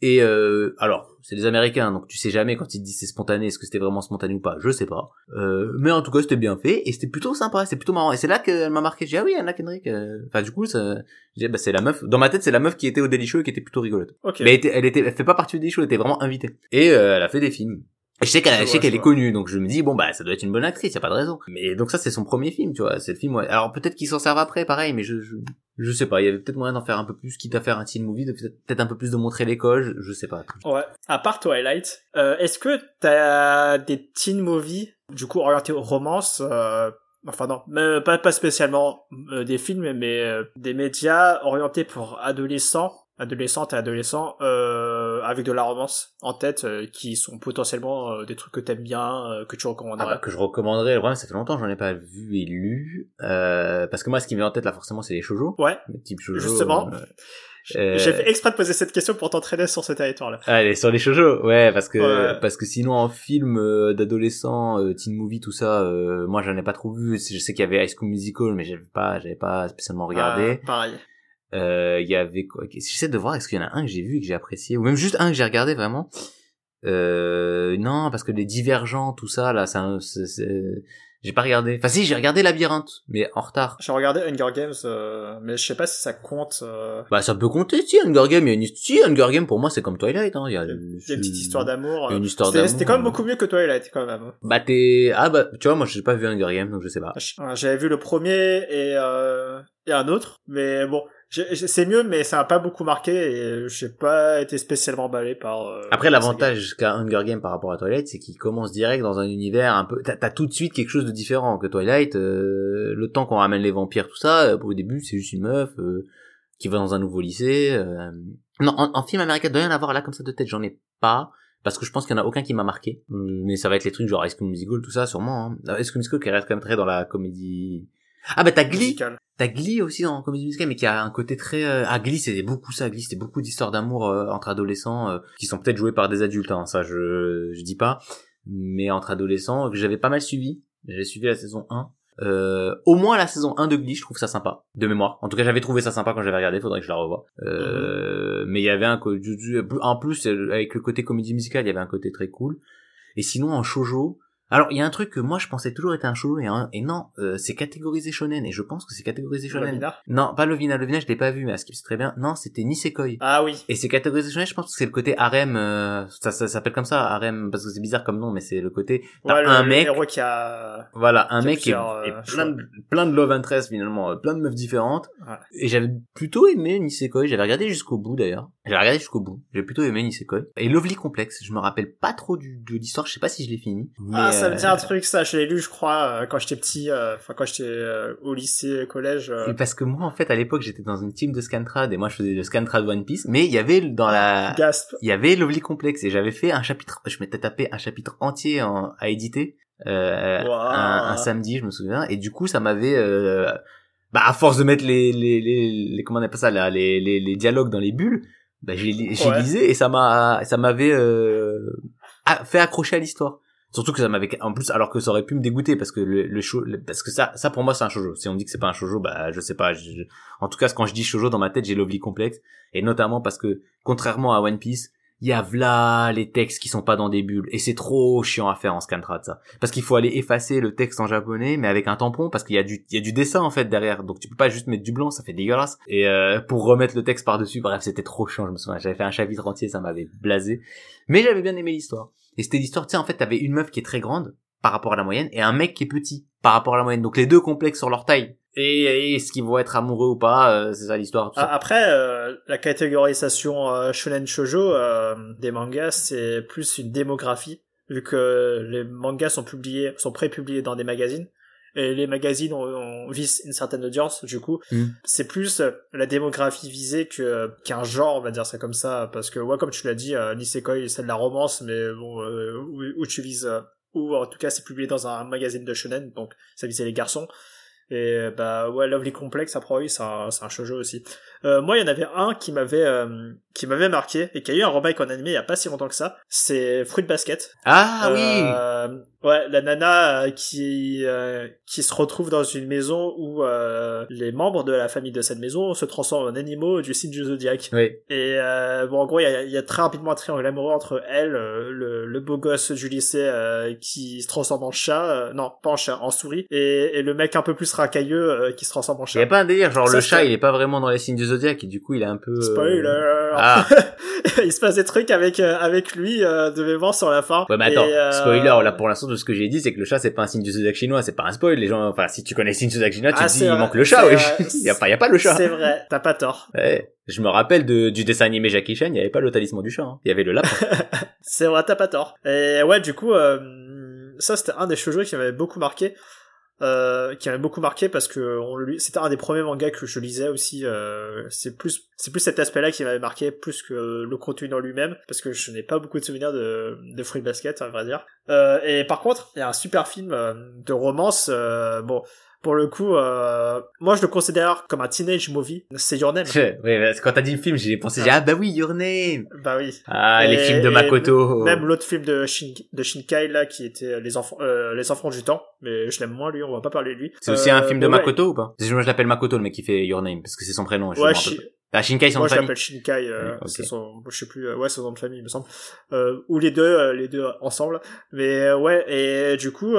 Et euh, alors, c'est des Américains, donc tu sais jamais quand ils te disent c'est spontané, est-ce que c'était vraiment spontané ou pas, je sais pas. Euh, mais en tout cas, c'était bien fait et c'était plutôt sympa, c'était plutôt marrant. Et c'est là qu'elle m'a marqué. J'ai dit ah oui, Anna Kendrick. euh, Enfin du coup, ça, j'ai bah c'est la meuf. Dans ma tête, c'est la meuf qui était au Daily Show et qui était plutôt rigolote. Ok. Mais elle, était, elle était, elle fait pas partie du Daily Show, elle était vraiment invitée. Et euh, elle a fait des films. Je sais qu'elle, Je sais qu'elle est connue, donc je me dis bon bah ça doit être une bonne actrice, y a pas de raison. Mais donc ça c'est son premier film, tu vois, c'est le film. ouais. Alors peut-être qu'ils s'en servent après, pareil, mais je, je, je sais pas. Il y avait peut-être moyen d'en faire un peu plus, quitte à faire un teen movie, de peut-être un peu plus de montrer l'école, je, je sais pas. Ouais. À part Twilight, euh, est-ce que t'as des teen movies, du coup orientés aux romances, euh, enfin non, mais pas, pas spécialement euh, des films, mais euh, des médias orientés pour adolescents, adolescentes et adolescents, euh, avec de la romance en tête, euh, qui sont potentiellement euh, des trucs que t'aimes bien, euh, que tu Ah recommanderais. bah, que je recommanderais. Le problème, ça fait longtemps que j'en ai pas vu et lu, parce que moi, ce qui me vient en tête là, forcément, c'est les shoujo, Ouais, les types shoujo. Justement. euh, j'ai fait exprès de poser cette question pour t'entraîner sur ce territoire-là. Allez, sur les shoujo, ouais, parce que Ouais. parce que sinon en film euh, d'adolescent, euh, teen movie, tout ça, moi j'en ai pas trop vu. Je sais qu'il y avait High School Musical, mais j'avais pas j'avais pas spécialement regardé. Ah, Euh, Il y avait quoi? J'essaie de voir est-ce qu'il y en a un que j'ai vu et que j'ai apprécié, ou même juste un que j'ai regardé vraiment? Euh, non, parce que les divergents, tout ça là, ça, j'ai pas regardé. Enfin si, j'ai regardé Labyrinthe, mais en retard. J'ai regardé Hunger Games, euh, mais je sais pas si ça compte. euh, Bah ça peut compter, si Hunger Games, il y a une si Hunger Games pour moi c'est comme Twilight, hein. Il y a Des petites histoires d'amour. Une histoire d'amour, c'était quand même beaucoup mieux que Twilight, quand même. Bah t'es ah bah tu vois moi j'ai pas vu Hunger Games donc je sais pas. Euh, J'avais vu le premier et, euh, et un autre, mais bon, c'est mieux, mais ça m'a pas beaucoup marqué et j'ai pas été spécialement emballé par. euh, Après la l'avantage qu'a Hunger Games par rapport à Twilight c'est qu'il commence direct dans un univers un peu t'as tout de suite quelque chose de différent que Twilight. euh, le temps qu'on ramène les vampires tout ça euh, au début c'est juste une meuf euh, qui va dans un nouveau lycée. euh. Non en, en film américain il doit y en avoir là comme ça de tête j'en ai pas. Parce que je pense qu'il y en a aucun qui m'a marqué. Hum, Mais ça va être les trucs genre High School Musical, tout ça, sûrement. Hein. High School Musical qui reste quand même très dans la comédie... Ah bah t'as Glee. T'as Glee aussi en comédie musicale, mais qui a un côté très... Euh... Ah, Glee, c'était beaucoup ça. Glee, c'était beaucoup d'histoires d'amour euh, entre adolescents, euh, qui sont peut-être jouées par des adultes, hein, ça je, je dis pas. Mais entre adolescents, que j'avais pas mal suivi. J'avais suivi la saison 1. Euh, au moins la saison 1 de Glee, je trouve ça sympa, de mémoire. En tout cas, j'avais trouvé ça sympa quand j'avais regardé, faudrait que je la revoie. Euh, Mais il y avait un... co- En plus, avec le côté comédie musicale, il y avait un côté très cool. Et sinon, en shoujo, Alors, il y a un truc que moi je pensais toujours être un shoujo et, un- et non, euh, c'est catégorisé shonen et je pense que c'est catégorisé shonen. Lovina Non, pas Lovina, Lovina je l'ai pas vu mais à Skip c'est très bien. Non, c'était Nisekoi. Ah oui. Et c'est catégorisé shonen, je pense que c'est le côté harem, euh, ça, ça s'appelle comme ça, harem, parce que c'est bizarre comme nom, mais c'est le côté, t'as Ouais, le, un le mec, qui a. voilà, un qui a mec qui est euh, plein, de, plein de love interest finalement, euh, plein de meufs différentes. Ouais. Et j'avais plutôt aimé Nisekoi, j'avais regardé jusqu'au bout d'ailleurs. J'avais regardé jusqu'au bout, j'ai plutôt aimé Nisekoi. Et Lovely Complex, je me rappelle pas trop du, de l'histoire, je sais pas si je l'ai fini. Ah, mais, ça me dit euh, un truc, ça. Je l'ai lu, je crois, euh, quand j'étais petit, euh, enfin, quand j'étais euh, au lycée, collège. euh. Et parce que moi, en fait, à l'époque, j'étais dans une team de Scantrad et moi, je faisais le Scantrad One Piece, mais il y avait dans la, Gasp. il y avait Lovely Complex et j'avais fait un chapitre, je m'étais tapé un chapitre entier en- à éditer, euh, Wow. un, un samedi, je me souviens, et du coup, ça m'avait, euh, bah, à force de mettre les, les, les, les comment on appelle ça, là, les, les, les dialogues dans les bulles, bah, j'ai, Ouais. lisé et ça m'a, ça m'avait, euh, fait accrocher à l'histoire. Surtout que ça m'avait, en plus, alors que ça aurait pu me dégoûter parce que le, le show, le- parce que ça, ça pour moi c'est un shoujo. Si on dit que c'est pas un shoujo, bah, je sais pas, je- en tout cas, quand je dis shoujo dans ma tête, j'ai Lovely Complex. Et notamment parce que, contrairement à One Piece, il y a v'là les textes qui sont pas dans des bulles. Et c'est trop chiant à faire en scantrad, ça. Parce qu'il faut aller effacer le texte en japonais, mais avec un tampon, parce qu'il y a du, il y a du dessin, en fait, derrière. Donc tu peux pas juste mettre du blanc, ça fait dégueulasse. Et, euh, pour remettre le texte par-dessus, bref, c'était trop chiant, je me souviens. J'avais fait un chapitre entier, ça m'avait blasé. Mais j'avais bien aimé l'histoire. Et c'était l'histoire, tu sais, en fait, t'avais une meuf qui est très grande, par rapport à la moyenne, et un mec qui est petit, par rapport à la moyenne. Donc les deux complexes sur leur taille. Et, et est-ce qu'ils vont être amoureux ou pas, euh, c'est ça l'histoire. Ah, Après, euh, la catégorisation euh, shonen shoujo des mangas, c'est plus une démographie, vu que les mangas sont publiés, sont pré-publiés dans des magazines, et les magazines ont, ont- visent une certaine audience, du coup, Mm. c'est plus la démographie visée que qu'un genre, on va dire ça comme ça, parce que ouais, comme tu l'as dit, Nisekoi c'est de la romance, mais bon, où, où tu vises, ou en tout cas c'est publié dans un magazine de shonen, donc ça visait les garçons. Et bah ouais, Lovely Complex, après oui, c'est un, c'est un shoujo aussi. Euh, moi, il y en avait un qui m'avait euh, qui m'avait marqué et qui a eu un remake en animé il y a pas si longtemps que ça. C'est Fruit Basket. Ah oui! Ouais, la nana euh, qui euh, qui se retrouve dans une maison où euh, les membres de la famille de cette maison se transforment en animaux du signe du zodiaque. Oui. Et euh, bon, en gros, il y a, y a très rapidement un triangle amoureux entre elle, euh, le, le beau gosse du lycée euh, qui se transforme en chat, euh, non, pas en chat, en souris, et, et le mec un peu plus racailleux euh, qui se transforme en Il y chat. a pas un délire, genre Ça, le chat, il est pas vraiment dans les signes du zodiaque et du coup, il est un peu... euh, Ah. Il se passe des trucs avec euh, avec lui euh, de mémoire sur la fin. Ouais, mais attends, Et, euh, spoiler, là, pour l'instant, de ce que j'ai dit, c'est que le chat, c'est pas un signe du zodiaque chinois, c'est pas un spoil, les gens, enfin, si tu connais le signe du zodiaque chinois, tu Ah, te dis, il manque le chat, vrai. il y a pas, il y a pas le chat. C'est vrai, t'as pas tort. Ouais. Je me rappelle de, du dessin animé Jackie Chan, il y avait pas le talisman du chat, hein. il y avait le lapin. C'est vrai, t'as pas tort. Et ouais, du coup, euh, ça c'était un des shoujo qui m'avait beaucoup marqué. Euh, qui m'avait beaucoup marqué parce que c'était un des premiers mangas que je lisais aussi. Euh, c'est plus, c'est plus cet aspect-là qui m'avait marqué plus que le contenu en lui-même parce que je n'ai pas beaucoup de souvenirs de, de Fruit Basket, à vrai dire. Euh, et par contre, il y a un super film euh, de romance. euh, bon, pour le coup, euh, moi je le considère comme un teenage movie. C'est Your Name. ouais, parce que quand t'as dit le film, j'ai pensé, j'ai, ah bah oui, Your Name. bah oui. Ah, les films de Makoto. Même l'autre film de, Shin, de Shinkai là qui était les enfants euh, les enfants du temps, mais je l'aime moins lui, on va pas parler de lui. C'est aussi Euh, un film de ouais. Makoto ou pas? Moi, je l'appelle Makoto, le mec qui fait Your Name, parce que c'est son prénom. je Ouais. Ah, Shinkai, son moi je l'appelle Shinkai, euh, Oui, son, je sais plus, euh, ouais son nom de famille il me semble, euh, ou les deux, euh, les deux ensemble. Mais euh, ouais et du coup,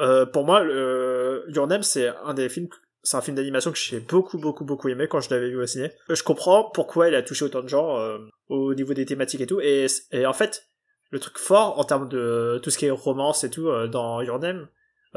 euh, euh, pour moi, Name c'est un des films c'est un film d'animation que j'ai beaucoup beaucoup beaucoup aimé quand je l'avais vu au ciné. Euh, Je comprends pourquoi il a touché autant de gens euh, au niveau des thématiques et tout. Et, en fait, le truc fort en termes de tout ce qui est romance et tout euh, dans Your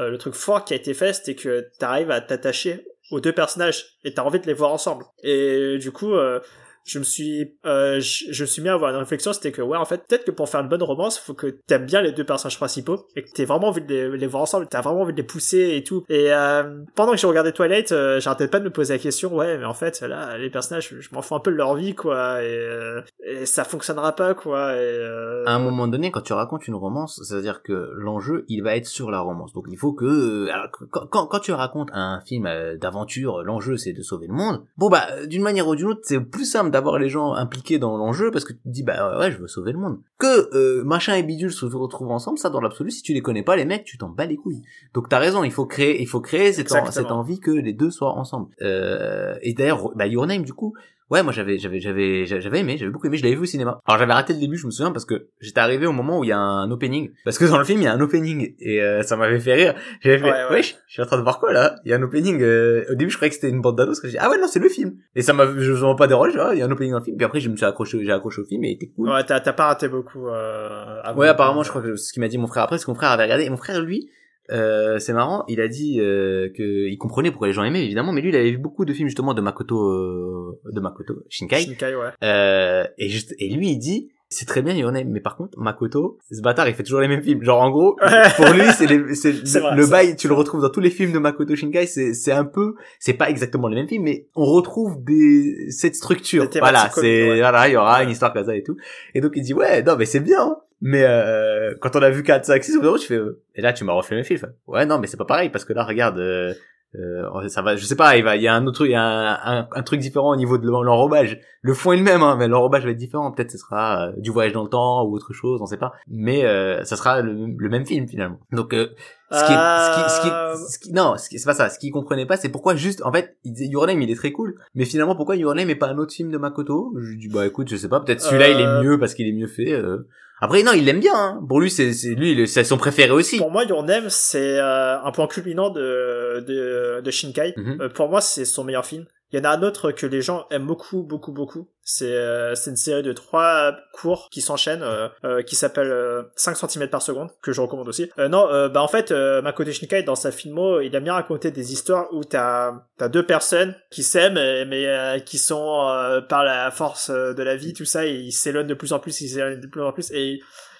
euh, le truc fort qui a été fait, c'était que t'arrives à t'attacher aux deux personnages et t'as envie de les voir ensemble. Et du coup, euh, je me suis, euh, je, je me suis mis à avoir une réflexion, c'était que ouais, en fait, peut-être que pour faire une bonne romance, faut que t'aimes bien les deux personnages principaux et que t'aies vraiment envie de les, les voir ensemble, t'as vraiment envie de les pousser et tout. Et euh, pendant que j'ai regardé Twilight, euh, j'arrêtais pas de me poser la question, ouais, mais en fait, là, les personnages, je m'en fous un peu de leur vie, quoi, et, euh, et ça fonctionnera pas, quoi. Et, euh, à un moment donné, quand tu racontes une romance, c'est-à-dire que l'enjeu, il va être sur la romance. Donc il faut que, alors, quand, quand, quand tu racontes un film euh, d'aventure, l'enjeu c'est de sauver le monde. Bon bah, d'une manière ou d'une autre, c'est plus simple d'avoir les gens impliqués dans l'enjeu parce que tu te dis bah ouais, je veux sauver le monde. Que euh, machin et bidule se retrouvent ensemble, ça dans l'absolu, si tu les connais pas les mecs, tu t'en bats les couilles. Donc t'as raison, il faut créer, il faut créer cette, en- cette envie que les deux soient ensemble. Euh, et d'ailleurs, bah Your Name du coup, Ouais, moi j'avais j'avais j'avais j'avais aimé, j'avais beaucoup aimé, je l'avais vu au cinéma. Alors j'avais raté le début, je me souviens parce que j'étais arrivé au moment où il y a un opening parce que dans le film il y a un opening et euh, ça m'avait fait rire. J'avais fait Ouais, ouais. wesh, je suis en train de voir quoi là? Il y a un opening euh, au début je croyais que c'était une bande d'annonces que j'ai ah ouais non, c'est le film. Et ça m'a je m'en pas dérangé, ah, il y a un opening dans le film. Puis après je me suis accroché j'ai accroché au film et était cool. Ouais, t'as pas raté beaucoup. Euh. Ouais, apparemment, je crois que ce qu'il m'a dit mon frère après, c'est que mon frère avait regardé. Et mon frère, lui, euh, c'est marrant, il a dit euh, que il comprenait pourquoi les gens aimaient, évidemment, mais lui, il avait vu beaucoup de films justement de Makoto, euh, de Makoto Shinkai. Shinkai, ouais. Euh, et, juste, et lui, il dit, c'est très bien, il y en a, mais par contre, Makoto, ce bâtard, il fait toujours les mêmes films. Genre, en gros, pour lui, c'est le, vrai, le bail, tu le retrouves dans tous les films de Makoto Shinkai, c'est, c'est un peu, c'est pas exactement les mêmes films, mais on retrouve des, cette structure. Voilà, c'est, ouais. voilà, il y aura Ouais. une histoire comme ça et tout. Et donc, il dit, ouais, non, mais c'est bien, hein. Mais euh, quand on a vu 4, 5, 6, tu fais... euh, Et là, tu m'as refait le même film. Je Ouais, non, mais c'est pas pareil, parce que là, regarde... Euh, euh, ça va, je sais pas, il va, il y a un autre truc, il y a un, un, un truc différent au niveau de l'enrobage. Le fond est le même, hein, mais l'enrobage va être différent. Peut-être ce sera euh, du voyage dans le temps ou autre chose, on sait pas. Mais euh, ça sera le, le même film finalement. Donc, euh, ce qui, est, ce qui, ce qui, Euh, ce qui- non, c'est pas ça. Ce qu'il comprenait pas, c'est pourquoi juste, en fait, il disait Your Name, il est très cool, mais finalement, pourquoi Your Name et pas un autre film de Makoto? Je lui dis bah écoute, je sais pas, peut-être celui-là il Euh, est mieux parce qu'il est mieux fait. euh. Après non, il l'aime bien. Hein. Pour lui, c'est lui, est- c'est son préféré aussi. Pour moi, Your Name, c'est euh, un point culminant de, de, de Shinkai. Mhm. Euh, pour moi, c'est son meilleur film. Il y en a un autre que les gens aiment beaucoup, beaucoup, beaucoup. C'est euh, c'est une série de trois cours qui s'enchaînent, euh, euh, qui s'appelle euh, 5 cm par seconde, que je recommande aussi. Euh, non, euh, bah en fait, euh, Makoto Shinkai, dans sa filmo, il aime bien raconter des histoires où t'as as deux personnes qui s'aiment, euh, mais euh, qui sont, euh, par la force euh, de la vie, tout ça, et ils s'éloignent de plus en plus, ils s'éloignent de plus en plus, et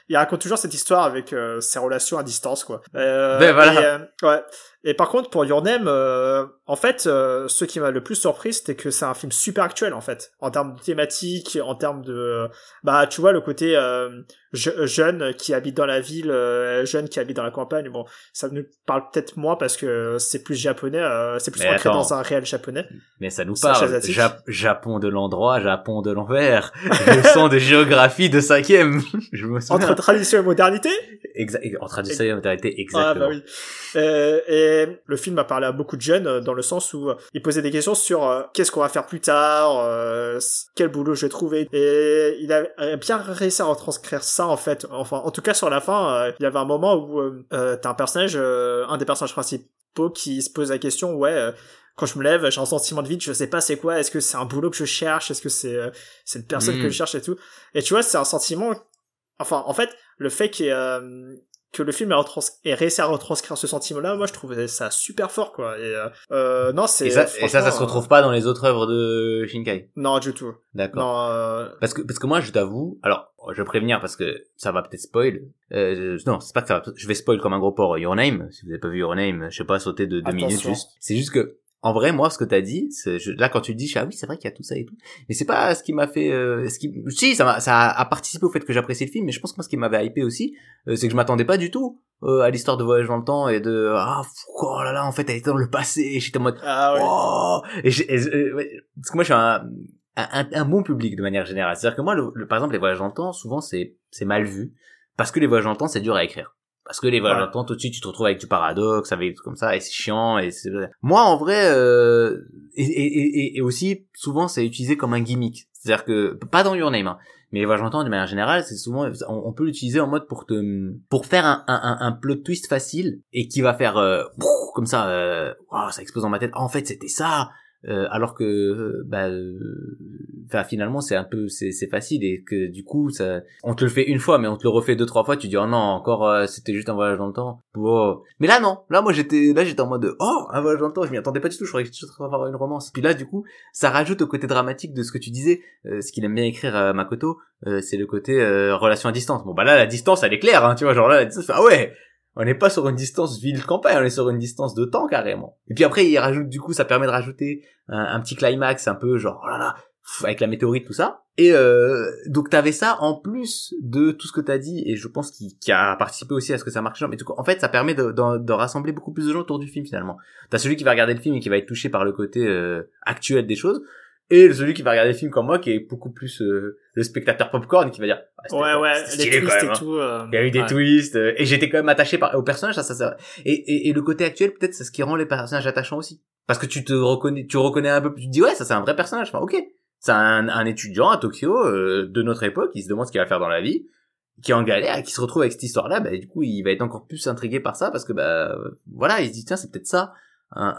il raconte toujours cette histoire avec euh, ses relations à distance, quoi. Euh, Ben, voilà. et, euh, ouais. Et par contre, pour Your Name, euh, en fait, euh, ce qui m'a le plus surpris, c'était que c'est un film super actuel, en fait, en termes de thématique, en termes de, bah, tu vois, le côté euh, je- jeune qui habite dans la ville, euh, jeune qui habite dans la campagne. Bon, ça nous parle peut-être moins parce que c'est plus japonais, euh, c'est plus ancré dans un réel japonais. Mais ça nous parle. Japon de l'endroit, Japon de l'envers. Leçon de géographie de cinquième. Je me souviens. Entre tradition et modernité, Exa- en traduction et modernité, Ah exactement. bah oui. Euh, le film a parlé à beaucoup de jeunes euh, dans le sens où euh, il posait des questions sur euh, qu'est-ce qu'on va faire plus tard, euh, quel boulot je vais trouver. Et il a bien réussi à retranscrire ça en fait. Enfin, en tout cas sur la fin, il y avait un moment où t'as un personnage, un des personnages principaux qui se pose la question, ouais. quand je me lève, j'ai un sentiment de vide, je sais pas c'est quoi, est-ce que c'est un boulot que je cherche, est-ce que c'est euh, c'est une personne que je cherche et tout. Et tu vois, c'est un sentiment enfin en fait le fait qu'il y ait, euh, que le film ait, réussi à retranscrire ce sentiment-là, moi je trouvais ça super fort quoi. Et euh, euh, non, c'est Et ça, et ça, ça se retrouve pas dans les autres œuvres de Shinkai. euh, non du tout. D'accord. Euh, Parce que parce que moi je t'avoue, alors je vais prévenir parce que ça va peut-être spoil. Euh, non, c'est pas que ça va. Je vais spoil comme un gros porc. Your Name, si vous avez pas vu Your Name, je sais pas sauter de deux Attention. minutes juste. C'est juste que en vrai moi ce que t'as dit, je- là quand tu le dis, je suis ah oui c'est vrai qu'il y a tout ça et tout. Mais c'est pas ce qui m'a fait. Euh, ce qui, si ça m'a ça a, a participé au fait que j'apprécie le film, mais je pense que moi ce qui m'avait hypé aussi, euh, c'est que je m'attendais pas du tout euh, à l'histoire de voyage dans le temps et de ah oh là là en fait elle était dans le passé. Et J'étais en mode ah oui. Oh et et- et- ouais, parce que moi je suis un, un, un bon public de manière générale. C'est-à-dire que moi, le, le- par exemple, les voyages dans le temps, souvent c'est c'est mal vu parce que les voyages dans le temps c'est dur à écrire. Parce que les le temps, tout de suite, tu te retrouves avec du paradoxe, avec des trucs comme ça, et c'est chiant. Et c'est... moi, en vrai, euh, et, et, et, et aussi souvent c'est utilisé comme un gimmick. C'est-à-dire que pas dans Your Name, hein, mais les temps de manière générale, c'est souvent on, on peut l'utiliser en mode pour te pour faire un, un, un, plot twist facile et qui va faire euh, comme ça, euh, Waouh, ça explose dans ma tête. Ah, en fait, c'était ça. Euh, alors que bah euh, finalement c'est un peu c'est facile et que du coup ça on te le fait une fois mais on te le refait deux trois fois tu dis oh non encore euh, c'était juste un voyage dans le temps. Mais là non. Là moi j'étais là j'étais en mode de, oh un voyage dans le temps je m'y attendais pas du tout je croyais que j'étais avoir une romance. Puis là du coup ça rajoute au côté dramatique de ce que tu disais euh, ce qu'il aime bien écrire à Makoto euh, c'est le côté euh, relation à distance. Bon bah là la distance elle est claire hein, tu vois genre là la distance, ah ouais on n'est pas sur une distance ville-campagne, on est sur une distance de temps carrément. Et puis après, il rajoute, du coup, ça permet de rajouter un, petit climax un peu genre, oh là là, avec la météorite, tout ça. Et euh, donc t'avais ça en plus de tout ce que t'as dit, et je pense qu'il qui a participé aussi à ce que ça marche. Mais tout, en fait, ça permet de, de, de rassembler beaucoup plus de gens autour du film finalement. T'as celui qui va regarder le film et qui va être touché par le côté euh, actuel des choses, et celui qui va regarder le film comme moi, qui est beaucoup plus euh, le spectateur popcorn, qui va dire, ah, Ouais ouais, les twists et hein. tout. euh, Il y a eu des ouais. twists euh, et j'étais quand même attaché par, au personnage. Ça, ça, ça. Et, et, et le côté actuel, peut-être, c'est ce qui rend les personnages attachants aussi. Parce que tu te reconnais, tu reconnais un peu plus. Tu te dis ouais, ça c'est un vrai personnage. Enfin, ok, C'est un, un étudiant à Tokyo euh, de notre époque, qui se demande ce qu'il va faire dans la vie, qui est en galère, qui se retrouve avec cette histoire-là, bah, du coup, il va être encore plus intrigué par ça parce que bah voilà, il se dit tiens, c'est peut-être ça.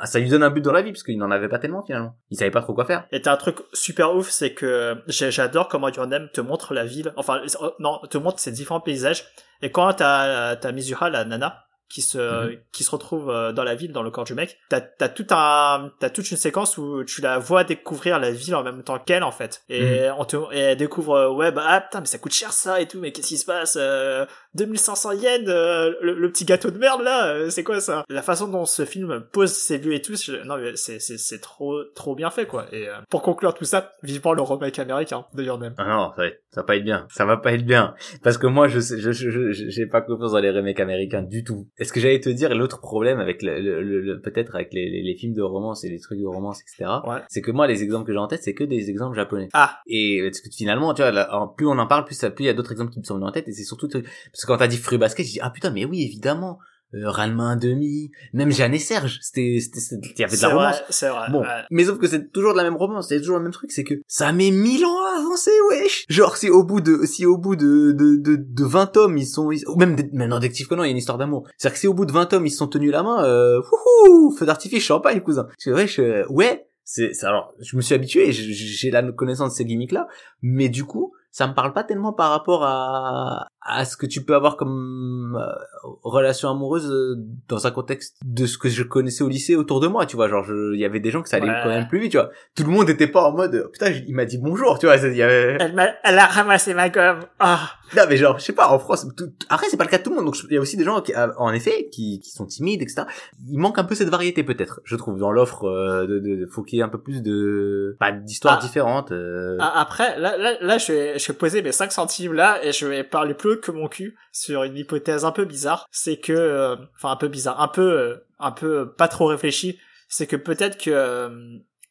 Ça lui donne un but dans la vie parce qu'il n'en avait pas tellement finalement. Il savait pas trop quoi faire. Et t'as un truc super ouf, c'est que j'adore comment Your Name te montre la ville, enfin euh, non, te montre ses différents paysages. Et quand t'as t'as Mizuha, la nana, qui se Mhm. qui se retrouve euh, dans la ville, dans le corps du mec, t'as t'as tout un t'as toute une séquence où tu la vois découvrir la ville en même temps qu'elle en fait. Et on te et elle découvre ouais bah ah, putain mais ça coûte cher ça et tout, mais qu'est-ce qui se passe euh, 2500 yens, euh, le, le petit gâteau de merde là, euh, c'est quoi ça? La façon dont ce film pose ses lieux et tout, je- non mais c'est c'est c'est trop trop bien fait quoi. Et euh, pour conclure tout ça, vivement le remake américain de Your Name. Ah non, ça va, être- ça va pas être bien. Ça va pas être bien. Parce que moi, je sais, je, je, je- j'ai pas confiance dans les remakes américains du tout. Est-ce que j'allais te dire l'autre problème avec le, le- le- peut-être avec les, les, les films de romance et les trucs de romance, etc. Ouais. C'est que moi, les exemples que j'ai en tête, c'est que des exemples japonais. Ah, Et parce que finalement, tu vois, là, plus on en parle, plus ça, plus il y a d'autres exemples qui me sont venus en tête. Et c'est surtout parce que quand t'as dit Fruit Basket, j'ai dit ah putain, mais oui, évidemment. Euh, Ranma un demi, même Jeanne et Serge, c'était, c'était, c'était- il y avait de c'est la romance. vrai, c'est vrai. Bon, ouais. mais sauf que c'est toujours de la même romance, c'est toujours le même truc, c'est que ça met mille ans à avancer, wesh. Genre si au bout de si au bout de de de, de 20 tomes ils sont ils- ou même même dans Détective Conan il y a une histoire d'amour. C'est-à-dire que si au bout de 20 tomes ils se sont tenus la main, euh, wouhou, feu d'artifice, champagne, cousin. Parce que wesh, euh, ouais, c'est c'est- alors je me suis habitué, j'ai j'ai la connaissance de ces gimmicks là, mais du coup ça me parle pas tellement par rapport à à ce que tu peux avoir comme euh, relation amoureuse euh, dans un contexte de ce que je connaissais au lycée autour de moi, tu vois, genre il y avait des gens que ça allait Ouais. quand même plus vite, tu vois. Tout le monde était pas en mode euh, putain, il m'a dit bonjour, tu vois, y avait Elle, m'a- elle a ramassé ma gomme. Ah, non mais genre je sais pas en France tout- après c'est pas le cas de tout le monde donc il y a aussi des gens qui euh, en effet qui, qui sont timides etc il manque un peu cette variété peut-être je trouve dans l'offre euh, de, de, de- faut qu'il y ait un peu plus de pas d'histoires Ah. différentes. Ah, Après, là, là, là, je vais, je vais poser mes 5 centimes là et je vais parler plus que mon cul sur une hypothèse un peu bizarre. C'est que, euh, enfin un peu bizarre, un peu, euh, un peu euh, pas trop réfléchi. C'est que peut-être que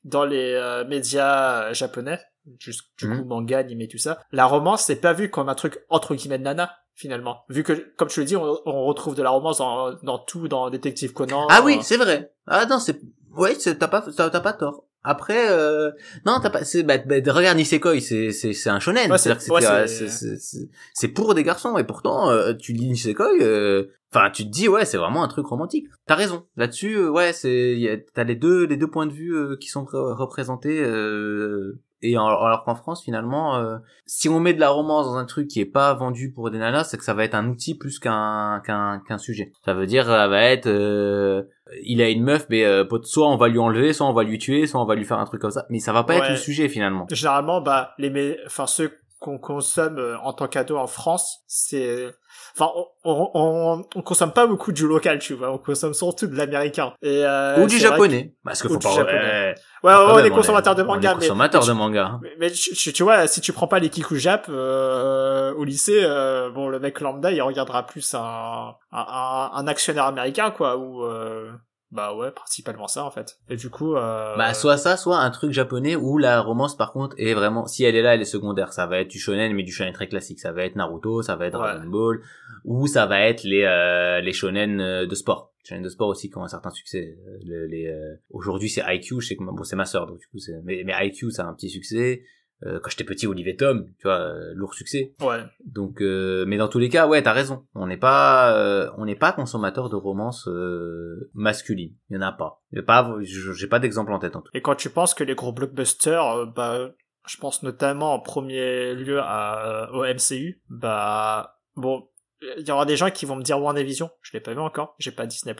dans les médias japonais, juste du Mhm. coup manga, anime, tout ça, la romance c'est pas vu comme un truc entre guillemets de nana finalement. Vu que, comme tu le dis, on, on retrouve de la romance dans, dans tout, dans Détective Conan. ah oui euh, c'est vrai ah non c'est ouais c'est- t'as pas t'as pas tort après euh... non t'as pas c'est bah, bah, regarde Nisekoi c'est c'est c'est un shonen Ouais, c'est- euh, c'est- pour des garçons et pourtant euh, tu lis Nisekoi euh, Enfin, tu te dis ouais, c'est vraiment un truc romantique. T'as raison. Là-dessus, euh, ouais, c'est y a- t'as les deux les deux points de vue qui sont re- représentés euh, et en- alors qu'en France finalement, euh, si on met de la romance dans un truc qui est pas vendu pour des nanas, c'est que ça va être un outil plus qu'un qu'un qu'un sujet. Ça veut dire ça va être euh, il a une meuf, mais euh, soit on va lui enlever, soit on va lui tuer, soit on va lui faire un truc comme ça. Mais ça va pas être le sujet finalement. généralement bah les enfin ceux qu'on consomme euh, en tant qu'ado en France c'est enfin on, on, on, on consomme pas beaucoup du local tu vois on consomme surtout de l'américain et euh, Ou du japonais. Parce que faut pas. Ouais, ouais, ouais, quand on est consommateur de on manga est mais consommateur mais, de manga. mais, mais tu, tu- tu vois si tu prends pas les kiku jap euh, au lycée euh, bon le mec lambda il regardera plus un un, un, un actionnaire américain quoi ou euh, bah ouais principalement ça en fait et du coup euh, Bah soit ça, soit un truc japonais où la romance par contre est vraiment si elle est là, elle est secondaire. Ça va être du shonen mais du shonen très classique. Ça va être Naruto, ça va être Ouais. Dragon Ball, ou ça va être les euh, les shonen euh, de sport. Shonen de sport aussi qui ont un certain succès. Euh, Le- les euh, aujourd'hui c'est IQ, je sais que bon c'est ma sœur donc du coup c'est mais mais IQ ça a un petit succès. Euh, quand j'étais petit, Olivier Tom, tu vois, euh, lourd succès. ouais Donc, euh, mais dans tous les cas, ouais, t'as raison. On n'est pas, euh, on n'est pas consommateur de romances euh, masculines. Il y en a pas. A pas, je- j'ai pas d'exemple en tête en tout. Et quand tu penses que les gros blockbusters, bah, je pense notamment en premier lieu à, au MCU, bah, bon, il y aura des gens qui vont me dire WandaVision, je l'ai pas vu encore, j'ai pas Disney+.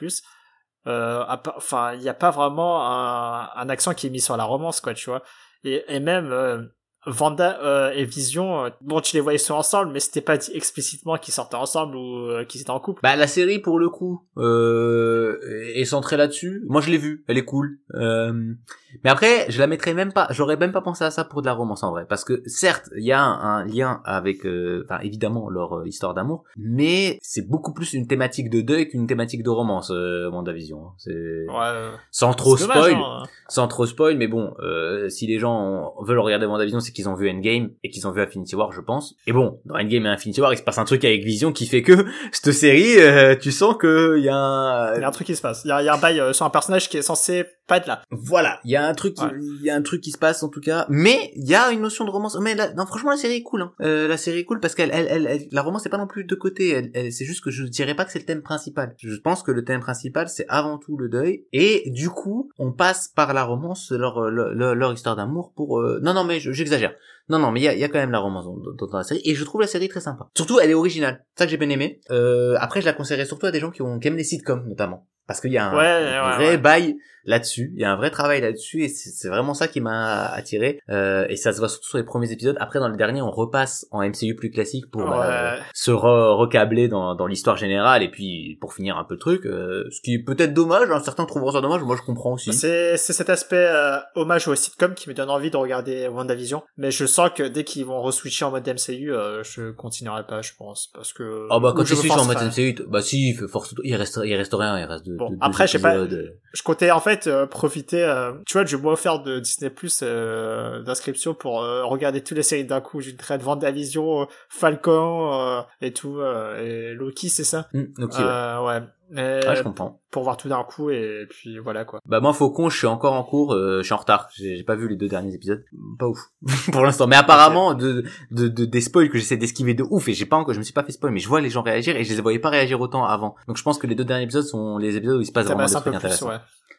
Part- enfin, il n'y a pas vraiment un, un accent qui est mis sur la romance, quoi, tu vois. Et, et même, euh, Vanda euh, et Vision, euh, bon, tu les voyais sur ensemble, mais c'était pas dit explicitement qu'ils sortaient ensemble ou euh, qu'ils étaient en couple. Bah la série pour le coup euh, est centrée là-dessus. Moi je l'ai vue, elle est cool. Euh, mais après je la mettrais même pas, j'aurais même pas pensé à ça pour de la romance en vrai, parce que certes il y a un, un lien avec, euh, enfin évidemment leur euh, histoire d'amour, mais c'est beaucoup plus une thématique de deuil qu'une thématique de romance. Euh, WandaVision, hein. c'est Ouais. sans trop dommage, spoil, hein. sans trop spoil, mais bon, euh, si les gens ont- veulent regarder WandaVision, c'est qu'ils ont vu Endgame et qu'ils ont vu Infinity War, je pense. Et bon, dans Endgame et Infinity War, il se passe un truc avec Vision qui fait que cette série, euh, tu sens que il y a un... Il y a un truc qui se passe. Il y a, il y a un bail euh, sur un personnage qui est censé pas de là. Voilà, il y a un truc, Ouais. il y a un truc qui se passe en tout cas, mais il y a une notion de romance. Mais là, non, franchement, la série est cool. Hein. Euh, la série est cool parce qu'elle, elle, elle, elle- la romance c'est pas non plus de côté. Elle, elle- c'est juste que je dirais pas que c'est le thème principal. Je pense que le thème principal c'est avant tout le deuil et du coup on passe par la romance leur leur, leur- leur histoire d'amour pour. euh, Non, non, mais je- j'exagère. Non, non, mais il y a, y a quand même la romance dans, dans- la série et je trouve la série très sympa. Surtout, elle est originale. Ça que j'ai bien aimé. Euh, après, je la conseillerais surtout à des gens qui, ont, qui aiment les sitcoms notamment. Parce qu'il y a un, Ouais, un ouais, vrai ouais. bail là-dessus. Il y a un vrai travail là-dessus et c'est vraiment ça qui m'a attiré. Euh, et ça se voit surtout sur les premiers épisodes. Après, dans les derniers, on repasse en MCU plus classique pour bah, euh, se re- recabler dans, dans l'histoire générale et puis pour finir un peu le truc. euh, ce qui est peut-être dommage. Hein, certains trouveront ça dommage. Moi, je comprends aussi. C'est c'est cet aspect euh, hommage au sitcom qui me donne envie de regarder WandaVision, mais je sens que dès qu'ils vont re-switcher en mode MCU, euh, je continuerai pas, je pense, parce que. Oh bah quand tu suis en mode. MCU, bah si, force, il reste, il reste rien, il reste de, Bon, de- après, je sais pas, épisodes. Je comptais en fait euh, profiter, euh, tu vois, je vais offert de Disney Plus euh, d'inscription pour euh, regarder toutes les séries d'un coup. J'ai traite WandaVision, euh, Falcon euh, et tout, euh, et Loki, c'est ça? Hmm, ok, ouais. Euh, ouais. Mais Ah, je comprends. pour voir tout d'un coup et puis voilà quoi. Bah moi Faucon, je suis encore en cours, euh, je suis en retard. J'ai pas vu les deux derniers épisodes, pas ouf pour l'instant. Mais apparemment de, de, de des spoils que j'essaie d'esquiver de ouf et j'ai pas encore, je me suis pas fait spoil, mais je vois les gens réagir et je les voyais pas réagir autant avant. Donc je pense que les deux derniers épisodes sont les épisodes où il se passe Ça vraiment des trucs intéressants. ouais.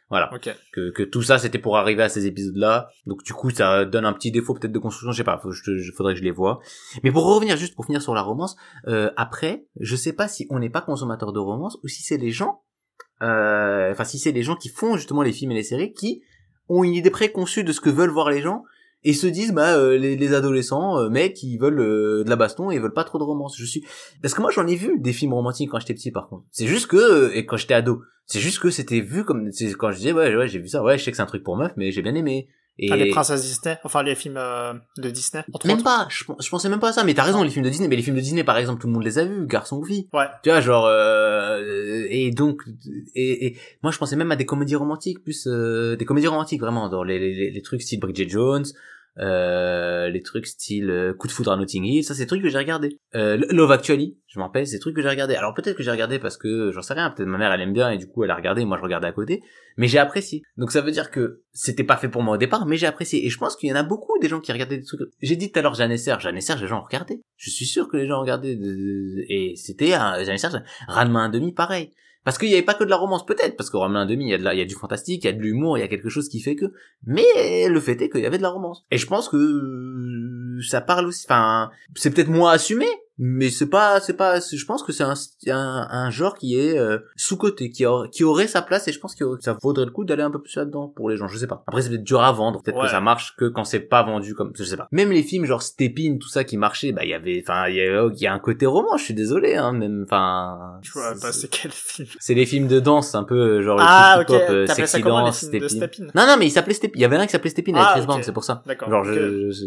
Voilà. Ok. Que, que tout ça c'était pour arriver à ces épisodes-là. Donc du coup ça donne un petit défaut peut-être de construction, je sais pas. Faut, je, te- je- faudrait que je les vois. Mais pour revenir juste pour finir sur la romance, euh, après je sais pas si on n'est pas consommateur de romance ou si c'est les gens euh, enfin si c'est les gens qui font justement les films et les séries qui ont une idée préconçue de ce que veulent voir les gens et se disent bah euh, les, les adolescents euh, mecs ils veulent euh, de la baston et ils veulent pas trop de romance. Je suis parce que moi j'en ai vu des films romantiques quand j'étais petit par contre. C'est juste que euh, et quand j'étais ado. C'est juste que c'était vu comme c'est quand je disais ouais ouais j'ai vu ça. Ouais je sais que c'est un truc pour meuf mais j'ai bien aimé. Et Ah, les princesses Disney, enfin les films euh, de Disney, entre même autres. pas. Je, je pensais même pas à ça. Mais t'as raison les films de Disney. Mais les films de Disney par exemple tout le monde les a vus. Garçon ou fille. Ouais. tu vois genre euh, et donc et, et moi je pensais même à des comédies romantiques plus des comédies romantiques vraiment dans les, les, les trucs style Bridget Jones euh, les trucs style euh, coup de foudre à Notting Hill ça c'est des trucs que j'ai regardé euh, Love Actually je m'en rappelle c'est des trucs que j'ai regardé alors peut-être que j'ai regardé parce que j'en sais rien peut-être ma mère elle aime bien et du coup elle a regardé moi je regardais à côté mais j'ai apprécié. Donc ça veut dire que c'était pas fait pour moi au départ mais j'ai apprécié. Et je pense qu'il y en a beaucoup des gens qui regardaient des trucs j'ai dit tout à l'heure Jeanne Esser. Jeanne Esser les gens regardaient. Je suis sûr que les gens regardaient et c'était un Jeanne Esser Ranma un demi pareil parce qu'il y avait pas que de la romance peut-être parce Ranma un demi il y a de la, il y a du fantastique il y a de l'humour il y a quelque chose qui fait que mais le fait est qu'il y avait de la romance. Et je pense que euh, ça parle aussi enfin c'est peut-être moins assumé mais c'est pas c'est pas je pense que c'est un, un un genre qui est euh, sous côté qui a- qui aurait sa place et je pense que ça vaudrait le coup d'aller un peu plus là-dedans pour les gens je sais pas après c'est peut-être dur à vendre peut-être Ouais. que ça marche que quand c'est pas vendu comme je sais pas même les films genre Stepin tout ça qui marchaient bah il y avait enfin il y a il y a un côté roman je suis désolé hein même enfin Je vois c'est- pas c'est- quel film. c'est les films de danse un peu euh, genre Ah, les trucs ok. hip-hop, euh, T'appelles ça sexy dance Stepin non non mais il s'appelait Stepin il y avait un qui s'appelait Stepin avec Ah, Chris ok. Brown c'est pour ça D'accord. Genre, je, je-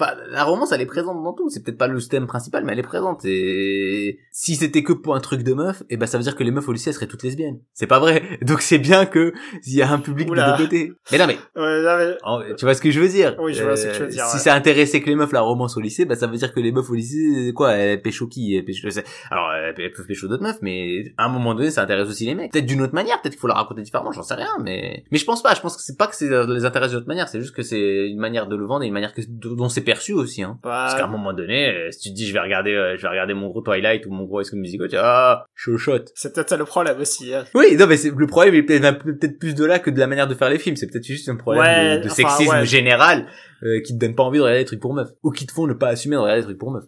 Enfin, la romance, elle est présente dans tout. C'est peut-être pas le thème principal, mais elle est présente. Et si c'était que pour un truc de meuf, et ben ça veut dire que les meufs au lycée elles seraient toutes lesbiennes. C'est pas vrai. Donc c'est bien que il y a un public Oula. de deux côtés. Mais non, mais Ouais, non, mais- tu vois ce que je veux dire? Oui, je vois ce que tu veux dire, Si ouais. ça intéressait que les meufs la romance au lycée, bah ça veut dire que les meufs au lycée, quoi, elles pécho qui? Elles pécho- Alors elles peuvent pécho d'autres meufs, mais à un moment donné, ça intéresse aussi les mecs. Peut-être d'une autre manière, peut-être qu'il faut la raconter différemment, j'en sais rien, mais mais je pense pas. Je pense que c'est pas que c'est les intéresse d'une autre manière, c'est juste que c'est une manière de le vendre et une manière que, dont c'est perçu aussi. Hein. Parce qu'à un Bah, moment donné, euh, si tu te dis je vais regarder, euh, je vais regarder mon gros Twilight ou mon gros High School Musical, tu dis ah, shot. c'est peut-être ça le problème aussi. hein. Oui, non, mais c'est, le problème est peut-être un peu- peut-être plus de là que de la manière de faire les films. C'est peut-être juste un problème Ouais, de, de enfin, sexisme ouais. général euh, qui te donne pas envie de regarder des trucs pour meufs ou qui te font ne pas assumer de regarder des trucs pour meufs.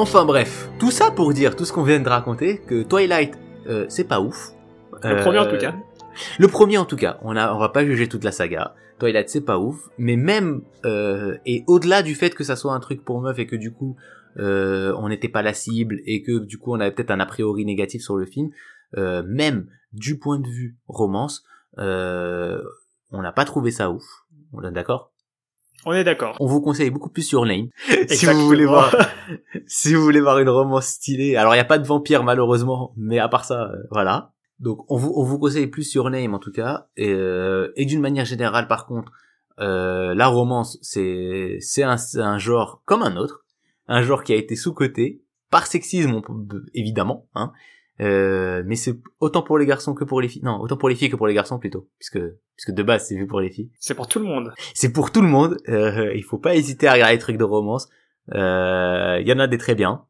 Enfin bref, tout ça pour dire tout ce qu'on vient de raconter que Twilight euh, c'est pas ouf. Le premier, en tout cas. Le premier en tout cas, on a on va pas juger toute la saga. Twilight c'est pas ouf, mais même euh, et au-delà du fait que ça soit un truc pour meuf et que du coup euh, on n'était pas la cible et que du coup on avait peut-être un a priori négatif sur le film, euh, même du point de vue romance, euh, on n'a pas trouvé ça ouf. On est d'accord? On est d'accord. On vous conseille beaucoup plus Your Name. si vous voulez voir, si vous voulez voir une romance stylée. Alors il y a pas de vampire malheureusement, mais à part ça, euh, voilà. Donc on vous on vous conseille plus Your Name en tout cas. Et, euh, et d'une manière générale par contre, euh, la romance c'est c'est un, un genre comme un autre, un genre qui a été sous coté par sexisme peut- évidemment, hein. Euh, mais c'est autant pour les garçons que pour les filles. Non, autant pour les filles que pour les garçons plutôt, puisque puisque de base c'est vu pour les filles C'est pour tout le monde. c'est pour tout le monde. Euh, il faut pas hésiter à regarder les trucs de romance. Euh, Il y en a des très bien,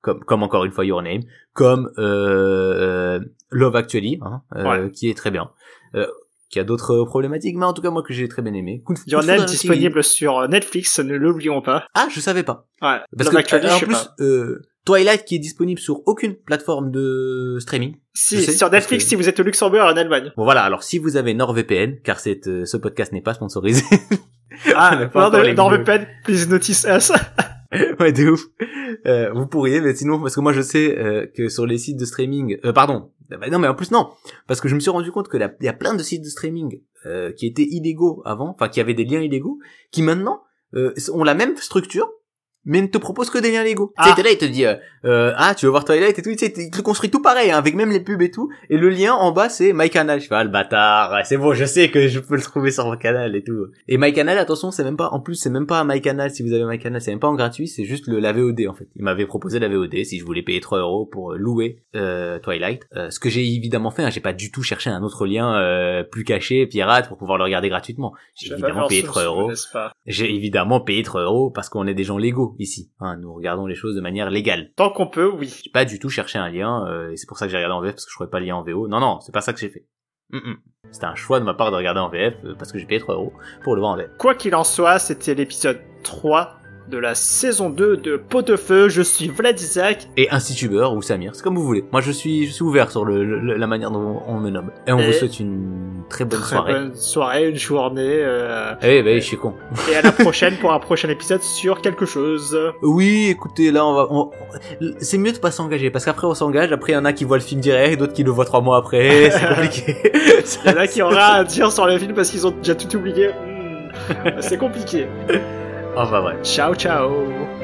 comme comme encore une fois Your Name, comme euh, Love Actually, hein, euh, qui est très bien. Euh, qui a d'autres problématiques, mais en tout cas moi que j'ai très bien aimé. Your Name disponible sur Netflix, ne l'oublions pas. Ah, je savais pas. Ouais. Parce Love que Actually, euh, je en sais plus pas. Twilight qui est disponible sur aucune plateforme de streaming. Si, sais, sur Netflix que- si vous êtes au Luxembourg et en Allemagne. Bon voilà, alors si vous avez NordVPN, car cette, euh, ce podcast n'est pas sponsorisé. Ah, On n'a pas encore les dans vidéos. VPN, please notice us. ouais, de ouf. Euh, vous pourriez, mais sinon, parce que moi je sais euh, que sur les sites de streaming, euh, pardon, bah non, mais en plus non, parce que je me suis rendu compte que il y a plein de sites de streaming euh, qui étaient illégaux avant, enfin qui avaient des liens illégaux, qui maintenant euh, ont la même structure, mais ne te proposent que des liens légaux. Ah. Tu sais, t'es là, il te dit, euh, euh, ah, tu veux voir Twilight et tout, tu sais, il te le construit tout pareil, hein, avec même les pubs et tout, et le lien en bas c'est MyCanal. Je fais, ah, le bâtard, c'est bon, je sais que je peux le trouver sur MyCanal et tout. Et MyCanal, attention, c'est même pas, en plus, c'est même pas MyCanal, si vous avez MyCanal, c'est même pas en gratuit, c'est juste le, la VOD, en fait. Il m'avait proposé la VOD, si je voulais payer 3 euros pour euh, louer, euh, Twilight. Euh, ce que j'ai évidemment fait, hein, j'ai pas du tout cherché un autre lien, euh, plus caché, pirate, pour pouvoir le regarder gratuitement. J'ai évidemment payé 3 euros. J'ai évidemment payé 3 euros parce qu'on est des gens légaux ici. Hein, nous regardons les choses de manière légale. Tant qu'on peut, oui. J'ai pas du tout cherché un lien euh, et c'est pour ça que j'ai regardé en VF parce que je trouvais pas le lien en VO. Non non, c'est pas ça que j'ai fait. Mm-mm. C'était un choix de ma part de regarder en VF euh, parce que j'ai payé 3 euros pour le voir en VF. Quoi qu'il en soit, c'était l'épisode 3 de la saison 2 de Pot de Feu. Je suis Vlad Isaac. Et un Tubeur ou Samir, c'est comme vous voulez. Moi je suis je suis ouvert sur le, le- la manière dont on me nomme. Et on Et- vous souhaite une très bonne Très soirée. bonne soirée, une journée. euh, Eh ben je suis con. et à la prochaine pour un prochain épisode sur quelque chose. Oui, écoutez, là, on va, on- c'est mieux de pas s'engager, parce qu'après on s'engage, après il y en a qui voient le film direct, d'autres qui le voient trois mois après, c'est compliqué. Il y en a qui aura à dire sur le film parce qu'ils ont déjà tout oublié. Hmm, C'est compliqué. Enfin bref. Ciao, ciao.